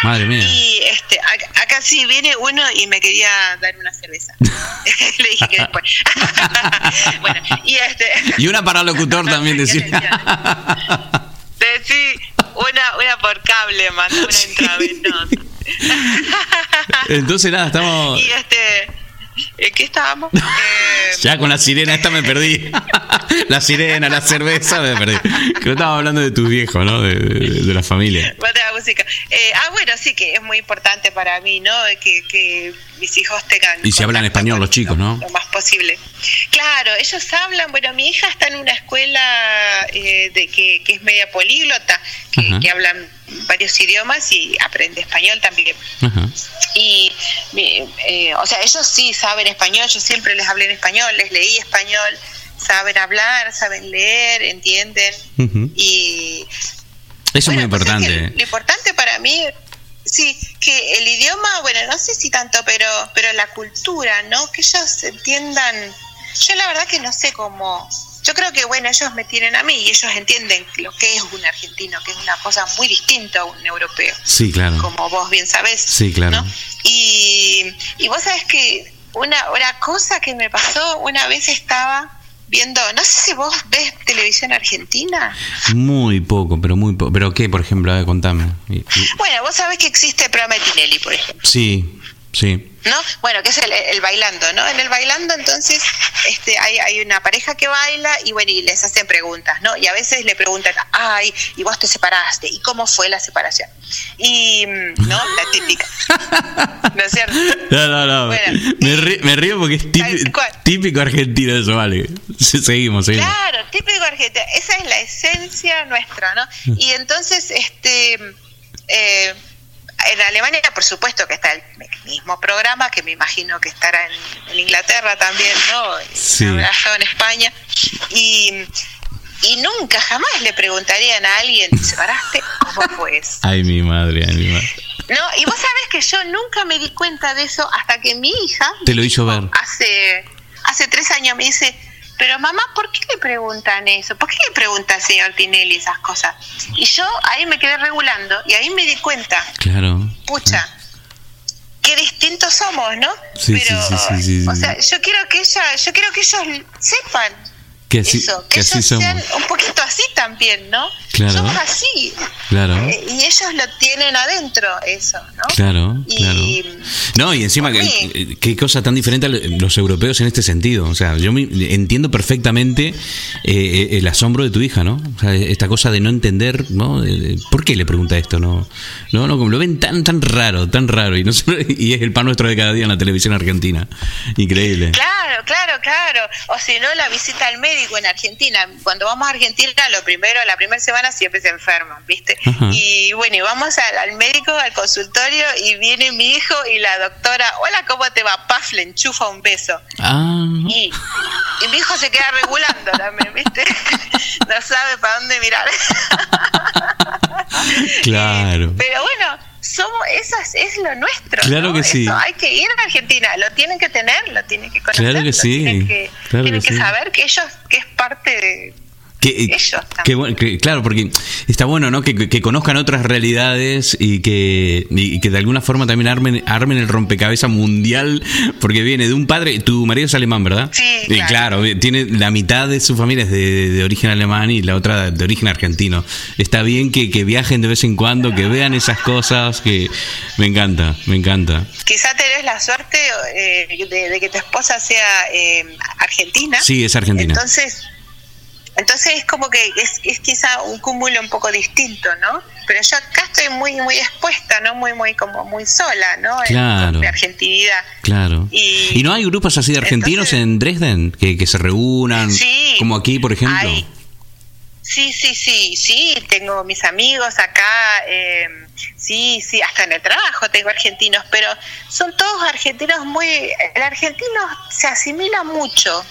Madre mía. Y este, acá, acá sí viene uno y me quería dar una cerveza. [laughs] [laughs] Le dije que después. [laughs] bueno, y este. Y una para locutor también decía. De- sí, una, una por cable, mandó una intravenosa. [laughs] Entonces nada, estamos... y este. ¿En qué estábamos? [laughs] Eh, Ya con la sirena esta me perdí. [laughs] La sirena, la cerveza, me perdí. Que no estaba hablando de tus viejos, ¿no? De, de- de la familia. Bota la música. Eh, ah, bueno, sí que es muy importante para mí, ¿no? Que, que mis hijos tengan. Y si hablan español los chicos, ¿no? Lo más posible. Claro, ellos hablan. Bueno, mi hija está en una escuela eh, de que, que es media políglota, que, que hablan varios idiomas y aprende español también. Y, eh, o sea, ellos sí saben español, yo siempre les hablé en español, les leí español, saben hablar, saben leer, entienden. Y Eso es muy pues es que importante. lo importante para mí, sí, que el idioma, bueno, no sé si tanto, pero, pero la cultura, ¿no? Que ellos entiendan. Yo la verdad que no sé cómo. Yo creo que, bueno, ellos me tienen a mí y ellos entienden lo que es un argentino, que es una cosa muy distinta a un europeo, Sí, claro. como vos bien sabés. Sí, claro. ¿no? Y, y vos sabés que una, una cosa que me pasó, una vez estaba viendo, no sé si vos ves televisión argentina. Muy poco, pero muy poco. ¿Pero qué, por ejemplo? A ver, contame. Bueno, vos sabés que existe el programa de Tinelli, por ejemplo, Sí, sí. ¿no? Bueno, que es el, el bailando, ¿no? En el bailando, entonces, este, hay, hay una pareja que baila y bueno, y les hacen preguntas, ¿no? Y a veces le preguntan, ay, y vos te separaste, ¿y cómo fue la separación? Y, mm, ¿no? La típica, [laughs] ¿no es cierto? No, no, no. Bueno, me, ri- me río porque es típico, argentino eso, vale. Seguimos, seguimos. Claro, típico argentino. Esa es la esencia nuestra, ¿no? Y entonces, este, eh, en Alemania, por supuesto que está el mismo programa, que me imagino que estará en, en Inglaterra también, ¿no? Sí. Habrá estado en España. Y, y nunca, jamás le preguntarían a alguien, ¿te separaste? ¿Cómo fue eso? [laughs] Ay, mi madre, ay, mi madre. No, y vos sabés que yo nunca me di cuenta de eso hasta que mi hija Te lo hizo ver. hace, hace tres años me dice, pero mamá, ¿por qué le preguntan eso? ¿Por qué le pregunta al señor Tinelli esas cosas? Y yo ahí me quedé regulando y ahí me di cuenta, Claro. pucha, qué distintos somos, ¿no? Sí, sí, pero, sí, sí, sí, o sea, yo quiero que ella, yo quiero que ellos sepan Que así, eso, que que, así ellos somos. sean un poquito así también, ¿no? Claro. Somos así. Claro. Eh, y ellos lo tienen adentro, eso, ¿no? Claro, Y, claro. No, y encima, que, mí. qué cosa tan diferente a los europeos en este sentido. O sea, yo me- entiendo perfectamente eh, el asombro de tu hija, ¿no? O sea, esta cosa de no entender, ¿no? ¿Por qué le pregunta esto? No, no, no, como lo ven tan, tan raro, tan raro. Y, no [laughs] y es el pan nuestro de cada día en la televisión argentina. Increíble. Claro, claro, claro. O si no, la visita al médico en Argentina. Cuando vamos a Argentina, lo primero, la primera semana siempre se enferman, ¿viste? Y bueno, y vamos al, al médico, al consultorio, y viene mi hijo y la doctora, hola, ¿cómo te va? Paf, le enchufa un beso. Ah, Y, y mi hijo se queda regulando también, ¿viste? [laughs] No sabe para dónde mirar. [laughs] claro. Pero bueno, somos, eso es, lo nuestro. Claro ¿no? que sí. Eso, hay que ir a Argentina, lo tienen que tener, lo tienen que conocer. Claro que sí, Tienen que, claro tienen que que sí. saber que ellos, que es parte de. Que, eh, Ellos que que- claro, porque está bueno, ¿no? Que, conozcan otras realidades y que, y que de alguna forma también armen, armen el rompecabezas mundial, porque viene de un padre, tu marido es alemán, ¿verdad? Sí, Y claro. claro, tiene la mitad de su familia es de, de origen alemán y la otra de origen argentino. Está bien que, que viajen de vez en cuando, que vean esas cosas, que me encanta, me encanta. Quizá tenés la suerte eh, de, de que tu esposa sea eh, argentina. Sí, es argentina. Entonces, entonces es como que es, es quizá un cúmulo un poco distinto, ¿no? Pero yo acá estoy muy muy expuesta, ¿no? Muy muy como muy sola, ¿no? En Claro. mi argentinidad. Claro. Y- ¿Y no hay grupos así de argentinos Entonces- en Dresden que, que se reúnan? Sí. Como aquí, por ejemplo. Hay. Sí, sí, sí, sí, tengo mis amigos acá, eh, sí, sí, hasta en el trabajo tengo argentinos, pero son todos argentinos muy... El argentino se asimila mucho,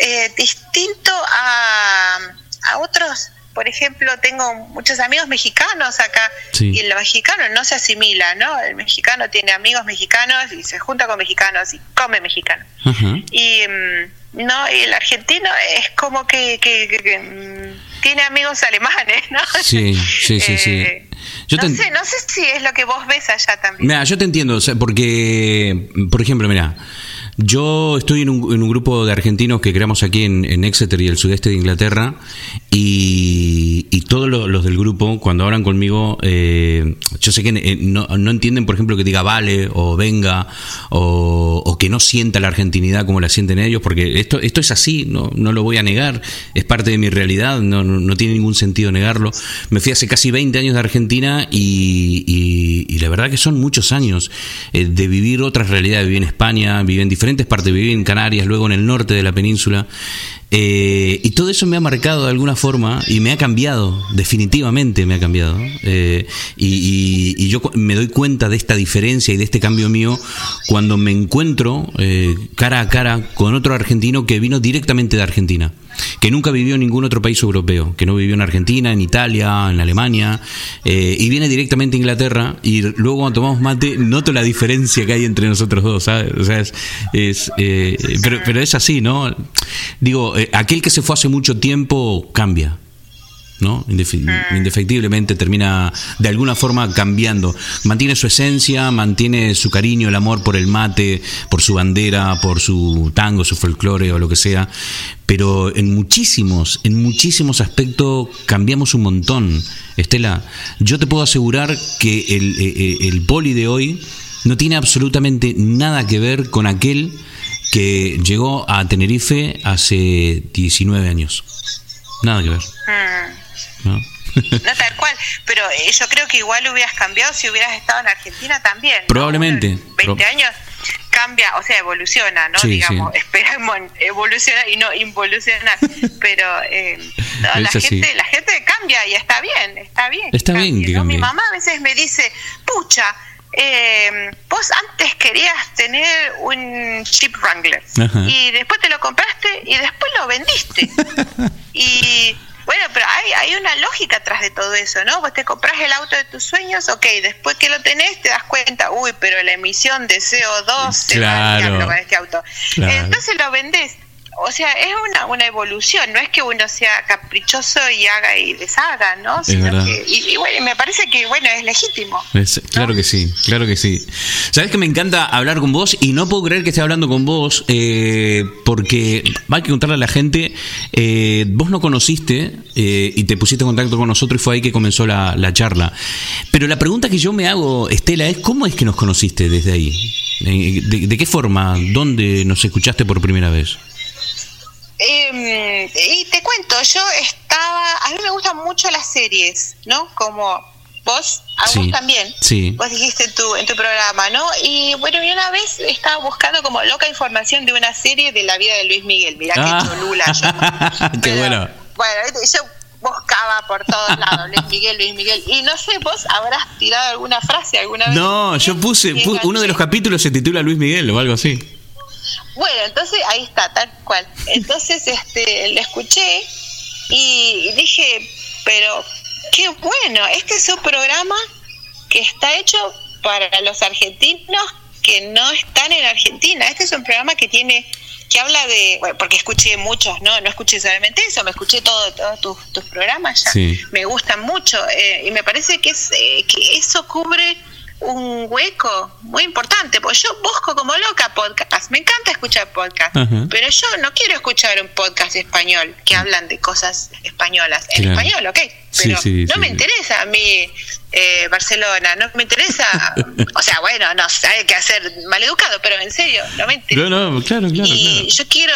eh, distinto a, a otros, por ejemplo, tengo muchos amigos mexicanos acá Sí. y el mexicano no se asimila, ¿no? El mexicano tiene amigos mexicanos y se junta con mexicanos y come mexicano. Ajá. Y mm, no, y el argentino es como que, que- que- que, mm, tiene amigos alemanes, ¿no? Sí, [laughs] sí, sí, sí. Eh, Yo no te- sé, no sé si es lo que vos ves allá también. Mira, yo te entiendo, o sea, porque, por ejemplo, mira, yo estoy en un, grupo de argentinos que creamos aquí en, en Exeter y el sudeste de Inglaterra, y, todos lo- los, del grupo, cuando hablan conmigo, eh, yo sé que eh, no, no entienden, por ejemplo, que diga vale o venga, o, o que no sienta la argentinidad como la sienten ellos, porque esto, esto es así, no, no lo voy a negar, es parte de mi realidad, no, no, tiene ningún sentido negarlo. Me fui hace casi 20 años de Argentina y, y- y la verdad que son muchos años eh, de vivir otras realidades. Viví en España, viví en diferentes partes, viví en Canarias, luego en el norte de la península. Eh, y todo eso me ha marcado de alguna forma y me ha cambiado, definitivamente me ha cambiado. Eh, y, yo me doy cuenta de esta diferencia y de este cambio mío cuando me encuentro eh, cara a cara con otro argentino que vino directamente de Argentina que nunca vivió en ningún otro país europeo, que no vivió en Argentina, en Italia, en Alemania, eh, y viene directamente a Inglaterra, y luego cuando tomamos mate noto la diferencia que hay entre nosotros dos, ¿sabes? O sea, es, eh, pero, pero es así, ¿no? Digo, eh, aquel que se fue hace mucho tiempo cambia. ¿No? Indefe- Indefectiblemente termina de alguna forma cambiando. Mantiene su esencia, mantiene su cariño, el amor por el mate, por su bandera, por su tango, su folclore o lo que sea. Pero en muchísimos, en muchísimos aspectos cambiamos un montón. Estela, yo te puedo asegurar que el, eh, eh, el poli de hoy no tiene absolutamente nada que ver con aquel que llegó a Tenerife hace 19 años. Nada que ver. ¿No? No tal cual, pero eh, yo creo que igual hubieras cambiado si hubieras estado en Argentina también. ¿no? Probablemente. Uno en 20 Pro- años cambia, o sea, evoluciona, ¿no? Sí, Digamos, sí. [laughs] esperamos evolucionar y no involucionar, pero eh, no, la gente la gente cambia y está bien, está bien. Está bien. Mi mamá a veces me dice, pucha, eh, vos antes querías tener un Jeep Wrangler Ajá. y después te lo compraste y después lo vendiste. [laughs] y bueno, pero hay, hay una lógica atrás de todo eso, ¿no? Vos te compras el auto de tus sueños, ok, después que lo tenés te das cuenta, uy, pero la emisión de CO2 se va Claro. diablo con este auto. Claro. Entonces lo vendés. O sea, es una, una evolución, no es que uno sea caprichoso y haga y deshaga, ¿no? Sino verdad. que- y, y bueno, me parece que, bueno, es legítimo. Es- claro que sí, claro que sí. Sabes que me encanta hablar con vos y no puedo creer que esté hablando con vos eh, porque hay que contarle a la gente, eh, vos no conociste eh, y te pusiste en contacto con nosotros y fue ahí que comenzó la, la charla. Pero la pregunta que yo me hago, Estela, es ¿cómo es que nos conociste desde ahí? Eh, ¿De, de qué forma? ¿Dónde nos escuchaste por primera vez? Eh, y te cuento, yo estaba, a mí me gustan mucho las series, ¿no? Como vos, a Sí, vos también. sí. Vos dijiste en tu, en tu programa, ¿no? Y bueno, y una vez estaba buscando como loca información de una serie de la vida de Luis Miguel. Mirá Ah. qué cholula yo. [laughs] Qué Pero, bueno. Bueno, yo buscaba por todos lados Luis Miguel, Luis Miguel. Y no sé, vos habrás tirado alguna frase alguna vez. No, yo puse, Y pu- uno de los capítulos se titula Luis Miguel o algo así. Bueno, entonces ahí está, tal cual. Entonces este, le escuché y dije, pero qué bueno, este es un programa que está hecho para los argentinos que no están en Argentina. Este es un programa que tiene que habla de, bueno, porque escuché muchos, no, no escuché solamente eso, me escuché todo, todos tus, tus programas ya, Sí. me gustan mucho eh, y me parece que es eh, que eso cubre un hueco muy importante, porque yo busco como loca podcast, me encanta escuchar podcast, pero yo no quiero escuchar un podcast español que hablan de cosas españolas, en Claro. español, ok, pero sí, no sí, me interesa a mí eh, Barcelona, no me interesa, [laughs] o sea, bueno, no hay que hacer maleducado, pero en serio, no me interesa. No, no, claro, claro, y claro. yo quiero,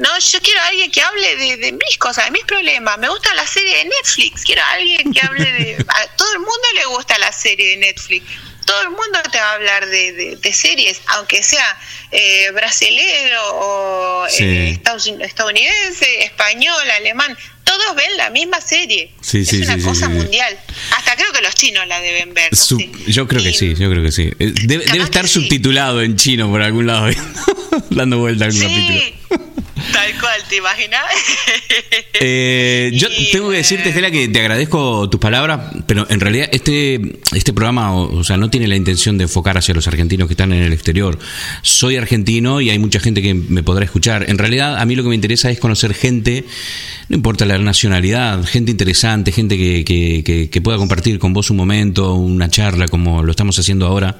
no, yo quiero a alguien que hable de, de mis cosas, de mis problemas. Me gusta la serie de Netflix, quiero a alguien que hable de... A todo el mundo le gusta la serie de Netflix. Todo el mundo te va a hablar de, de- de series, aunque sea eh, brasilero o Sí. eh, estadoun- estadounidense, español, alemán. Todos ven la misma serie. Sí, sí, es una sí, sí, cosa mundial. Hasta creo que los chinos la deben ver. no Sub- sé. yo creo que sí, yo creo que sí. Eh, Debe, estar subtitulado en chino por algún lado, [laughs] dando vuelta a algún capítulo. Tal cual, ¿te imaginas? [laughs] Eh, yo Y, tengo que decirte, Estela, que te agradezco tus palabras, pero en realidad este, este programa, o, o sea, no tiene la intención de enfocar hacia los argentinos que están en el exterior. Soy argentino y hay mucha gente que me podrá escuchar. En realidad, a mí lo que me interesa es conocer gente, no importa la nacionalidad, gente interesante, gente que, que, que- que pueda compartir con vos un momento, una charla, como lo estamos haciendo ahora,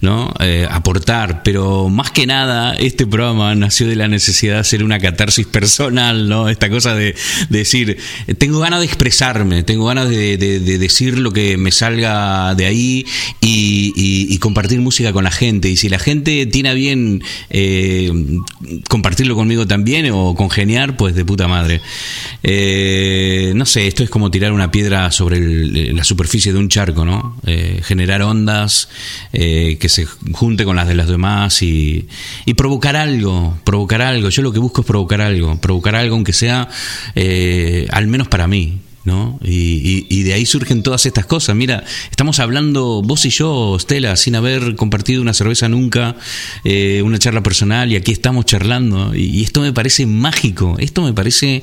¿no? Eh, aportar, pero más que nada, este programa nació de la necesidad de hacer una catarsis personal, ¿no? Esta cosa de, de decir, tengo ganas de expresarme, tengo ganas de, de- de decir lo que me salga de ahí y, compartir música con la gente. Y si la gente tiene a bien eh, compartirlo conmigo también o congeniar, pues de puta madre. Eh, no sé, esto es como tirar una piedra sobre la superficie de un charco, ¿no? Eh, generar ondas que se junte con las de las demás y, y provocar algo, provocar algo. Yo lo que busco provocar algo, provocar algo aunque sea eh, al menos para mí. ¿No? Y, de ahí surgen todas estas cosas. Mira, estamos hablando vos y yo, Stella, sin haber compartido una cerveza nunca, eh, una charla personal, y aquí estamos charlando. Y, y esto me parece mágico, esto me parece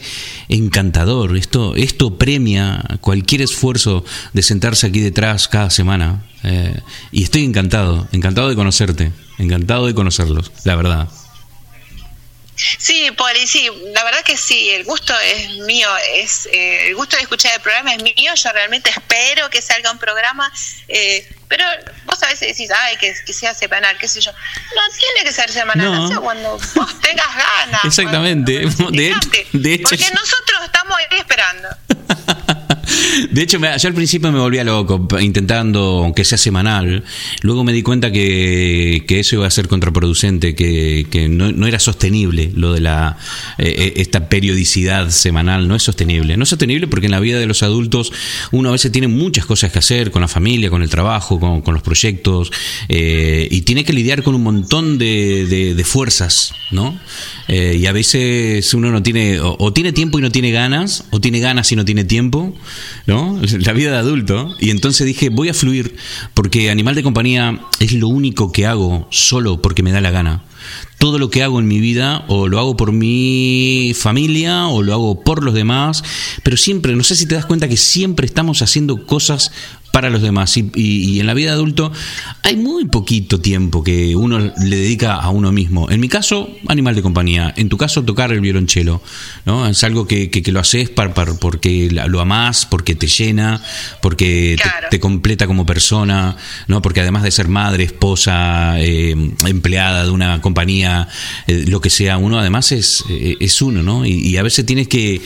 encantador. Esto, esto premia cualquier esfuerzo de sentarse aquí detrás cada semana. Eh, y estoy encantado, encantado de conocerte, encantado de conocerlos, la verdad. Sí, Poli, sí, la verdad que sí, el gusto es mío, es eh, el gusto de escuchar el programa es mío, yo realmente espero que salga un programa, eh, pero vos a veces decís, ay, que, que sea semanal, qué sé yo, no tiene que ser semanal, No. o sea, cuando vos tengas ganas. [laughs] Exactamente. cuando- De- fíjate, de hecho- porque nosotros estamos ahí esperando. [laughs] De hecho, yo al principio me volvía loco intentando, aunque sea semanal. Luego me di cuenta que, que eso iba a ser contraproducente, que, que no, no era sostenible lo de la eh, eh, esta periodicidad semanal. No es sostenible. No es sostenible porque en la vida de los adultos uno a veces tiene muchas cosas que hacer con la familia, con el trabajo, con, los proyectos eh, y tiene que lidiar con un montón de, fuerzas, ¿no? Eh, y a veces uno no tiene, o tiene tiempo y no tiene ganas, o tiene ganas y no tiene tiempo, ¿no? La vida de adulto. Y entonces dije, voy a fluir, porque animal de compañía es lo único que hago solo porque me da la gana. Todo lo que hago en mi vida, o lo hago por mi familia, o lo hago por los demás, pero siempre, no sé si te das cuenta que siempre estamos haciendo cosas para los demás. Y, y- y en la vida de adulto hay muy poquito tiempo que uno le dedica a uno mismo. En mi caso, animal de compañía. En tu caso, tocar el violonchelo. ¿no? Es algo que, que- que lo haces par- par- porque lo amás, porque te llena, porque te- completa como persona, ¿no? porque además de ser madre, esposa, eh, empleada de una compañía, eh, lo que sea, uno además es, eh, es uno. ¿no? Y, y a veces tienes que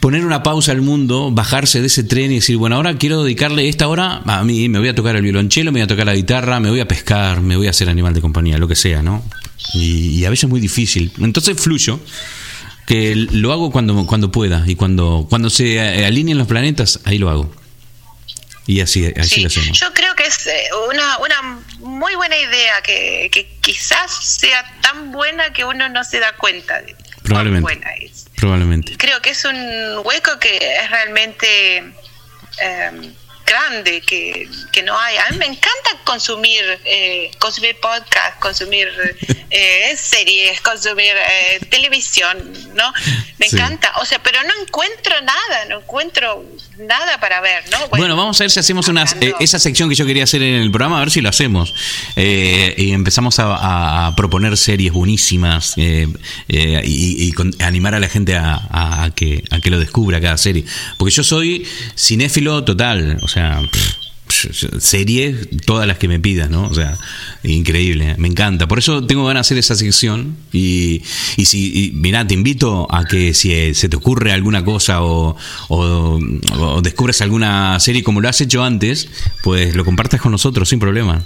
poner una pausa al mundo, bajarse de ese tren y decir, bueno, ahora quiero dedicarle esta hora a mí, me voy a tocar el violonchelo, me voy a tocar la guitarra, me voy a pescar, me voy a hacer animal de compañía, lo que sea, ¿no? Y, y a veces es muy difícil. Entonces fluyo, que lo hago cuando, cuando pueda y cuando, cuando se alineen los planetas, ahí lo hago. Y así, así Sí, lo hacemos. yo creo que es eh, una, una muy buena idea que, que quizás sea tan buena que uno no se da cuenta de cuán Probablemente. buena es. Creo que es un hueco que es realmente eh, grande, que, que no hay. A mí me encanta consumir, eh, consumir podcast, consumir [laughs] eh, series, consumir eh, televisión, ¿no? Me Sí. encanta. O sea, pero no encuentro nada, no encuentro nada para ver, ¿no? Bueno, vamos a ver si hacemos una, eh, esa sección que yo quería hacer en el programa, a ver si lo hacemos. Eh, y empezamos a, proponer series buenísimas eh, y, y con- animar a la gente a, a- a que, a que lo descubra cada serie. Porque yo soy cinéfilo total, o sea... pff, series, todas las que me pidas, ¿no? O sea, increíble, me encanta. Por eso tengo ganas de hacer esa sección. Y, y si, y, te invito a que si eh, se te ocurre alguna cosa o, o, o descubres alguna serie como lo has hecho antes, pues lo compartas con nosotros sin problema.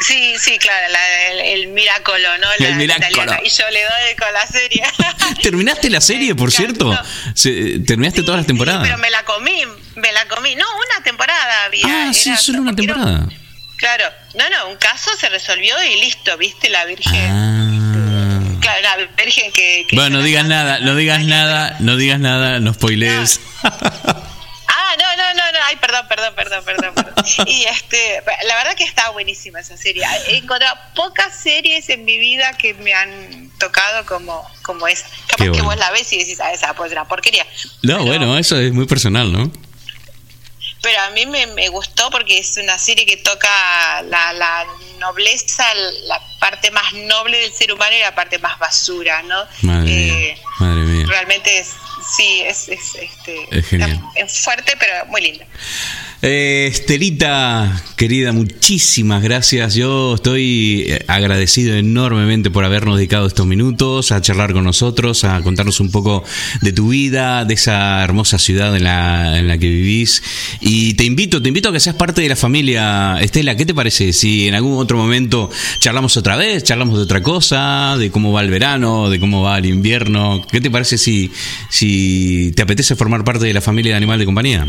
Sí, sí, claro, la- el, el Miracolo, ¿no? La El Miracolo. italiana. Y yo le doy con la serie. [laughs] ¿Terminaste la serie, por cierto? Se- ¿Terminaste Sí, todas las sí, temporadas? pero me la comí, me la comí. No, una temporada había. ah, sí, solo una temporada. Claro, no, no, un caso se resolvió y listo, ¿viste? La Virgen. Ah. Claro, la Virgen que. que Bueno, no digas nada, no digas nada, no digas nada, no spoilees. [laughs] Ah, no, no, no, no, ay, perdón, perdón, perdón, perdón. perdón. Y este, la verdad que está buenísima esa serie. He encontrado pocas series en mi vida que me han tocado como, como esa. Capaz Qué que bueno. vos la ves y decís, ah, esa pues una porquería. No, Pero- bueno, eso es muy personal, ¿no? Pero a mí me, me gustó porque es una serie que toca la, la nobleza, la parte más noble del ser humano y la parte más basura, ¿no? Madre Eh, mía, madre mía. Realmente es, sí, es, es, este, Es genial. es fuerte, pero muy lindo. Eh, Estelita, querida, muchísimas gracias. Yo estoy eh, agradecido enormemente por habernos dedicado estos minutos a charlar con nosotros, a contarnos un poco de tu vida, de esa hermosa ciudad en la, en la que vivís. Y te invito, te invito a que seas parte de la familia. Estela, ¿qué te parece si en algún otro momento charlamos otra vez, charlamos de otra cosa, de cómo va el verano, de cómo va el invierno? ¿Qué te parece si, si te apetece formar parte de la familia de Animal de Compañía?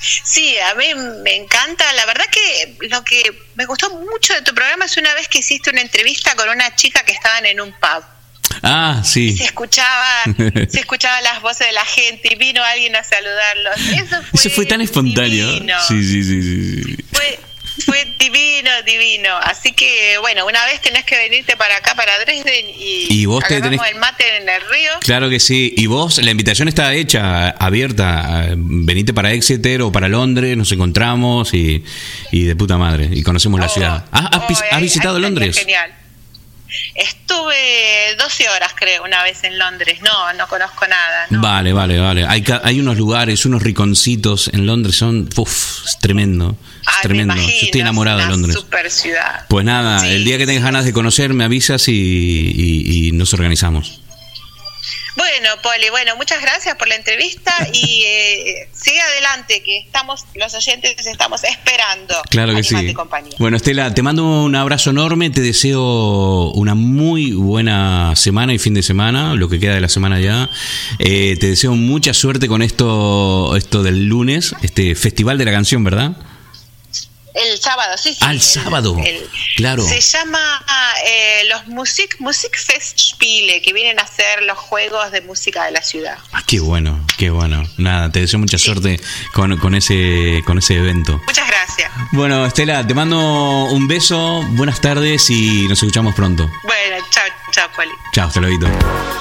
Sí, a mí me encanta. La verdad que lo que me gustó mucho de tu programa es una vez que hiciste una entrevista con una chica que estaban en un pub. Ah, sí. Se escuchaba, [laughs] se escuchaba las voces de la gente y vino alguien a saludarlos. Eso fue, Eso fue tan espontáneo. Sí, sí, sí, sí, sí. Fue, fue divino, divino. Así que, bueno, una vez tenés que venirte para acá, para Dresden, y, Y vos te agarramos tenés- el mate en el río. Claro que sí. Y vos, la invitación está hecha, abierta. Venite para Exeter o para Londres, nos encontramos y, y de puta madre. Y conocemos la Oh, ciudad. ¿Has, has oh, has ahí- visitado ahí Londres? Genial. Estuve 12 horas, creo, una vez en Londres. No, no conozco nada. No. Vale, vale, vale. Hay, hay unos lugares, unos riconcitos en Londres, son. Uf, es tremendo. Ay, tremendo. Yo estoy enamorado es de una Londres. super ciudad. Pues nada, Sí, el día que tengas ganas de conocer, me avisas y, y- y nos organizamos. Bueno, Poli, bueno, muchas gracias por la entrevista [laughs] y eh, sigue adelante, que estamos, los oyentes estamos esperando. Claro que sí. de compañía. Bueno, Estela, te mando un abrazo enorme, te deseo una muy buena semana y fin de semana, lo que queda de la semana ya. Eh, te deseo mucha suerte con esto, esto del lunes, este Festival de la Canción, ¿verdad? El sábado, sí, sí. Ah, el sábado, claro. Se llama eh, los Musik, Musikfestspiele, que vienen a ser los juegos de música de la ciudad. Ah, qué bueno, qué bueno. Nada, te deseo mucha suerte con, con ese, con ese evento. Muchas gracias. Bueno, Estela, te mando un beso, buenas tardes y nos escuchamos pronto. Bueno, chao, chao, Poli. Chao, hasta luego.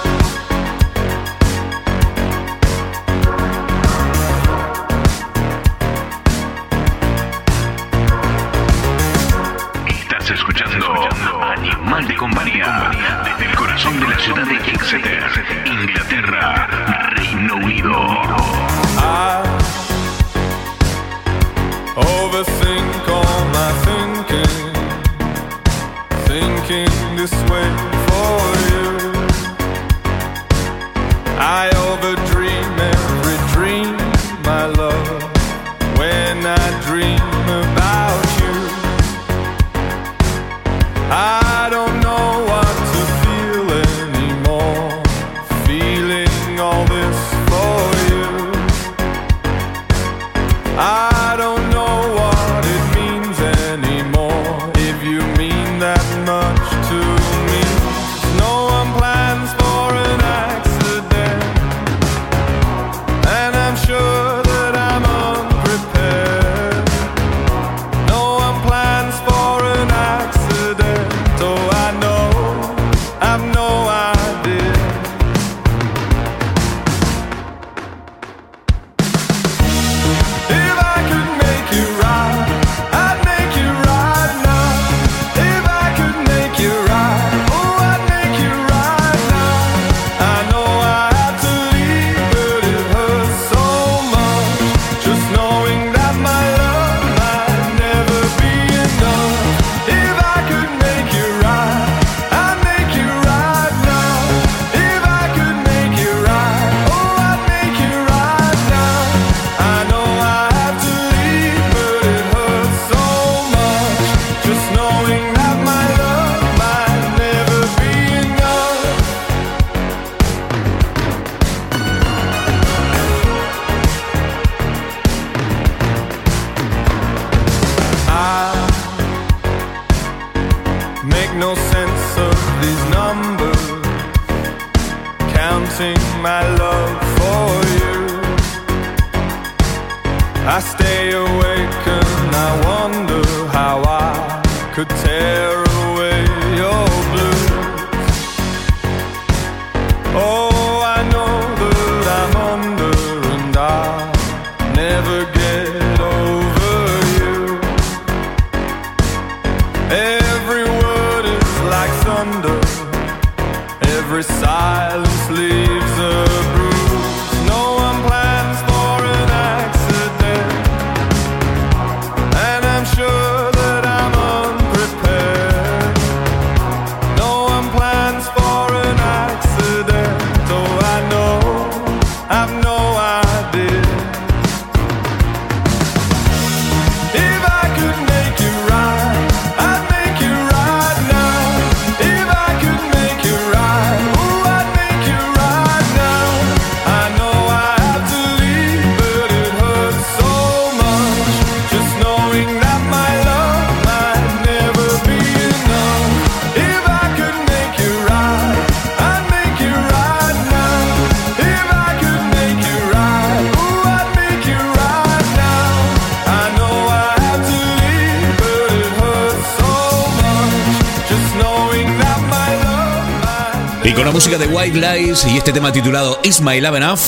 Y este tema titulado Is My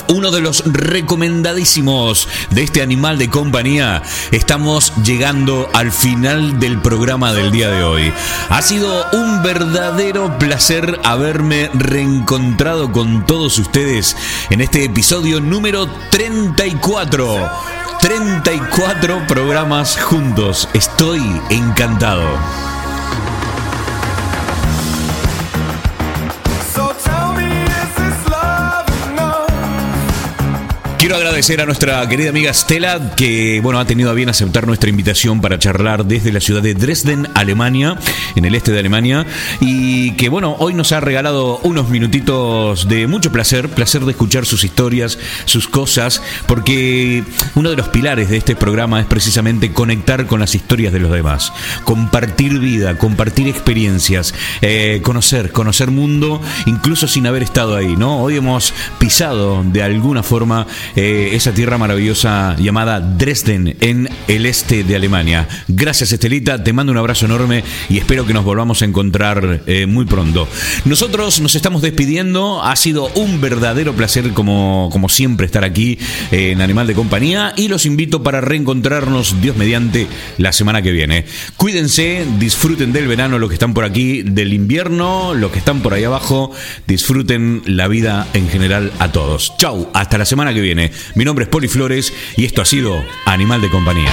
uno de los recomendadísimos de este animal de compañía. Estamos llegando al final del programa del día de hoy. Ha sido un verdadero placer haberme reencontrado con todos ustedes en este episodio número 34. 34 programas juntos. Estoy encantado. Quiero agradecer a nuestra querida amiga Stella, que bueno, ha tenido a bien aceptar nuestra invitación para charlar desde la ciudad de Dresden, Alemania, en el este de Alemania, y que bueno, hoy nos ha regalado unos minutitos de mucho placer, placer de escuchar sus historias, sus cosas, porque uno de los pilares de este programa es precisamente conectar con las historias de los demás, compartir vida, compartir experiencias, eh, conocer, conocer mundo, incluso sin haber estado ahí, ¿no? Hoy hemos pisado de alguna forma eh, esa tierra maravillosa llamada Dresden en el este de Alemania. Gracias Estelita, te mando un abrazo enorme y espero que nos volvamos a encontrar eh, muy pronto. Nosotros nos estamos despidiendo, ha sido un verdadero placer como, como siempre estar aquí eh, en Animal de Compañía y los invito para reencontrarnos Dios mediante la semana que viene. Cuídense, disfruten del verano los que están por aquí, del invierno, los que están por ahí abajo, disfruten la vida en general a todos. Chau, hasta la semana que viene. Mi nombre es Poli Flores y esto ha sido Animal de Compañía.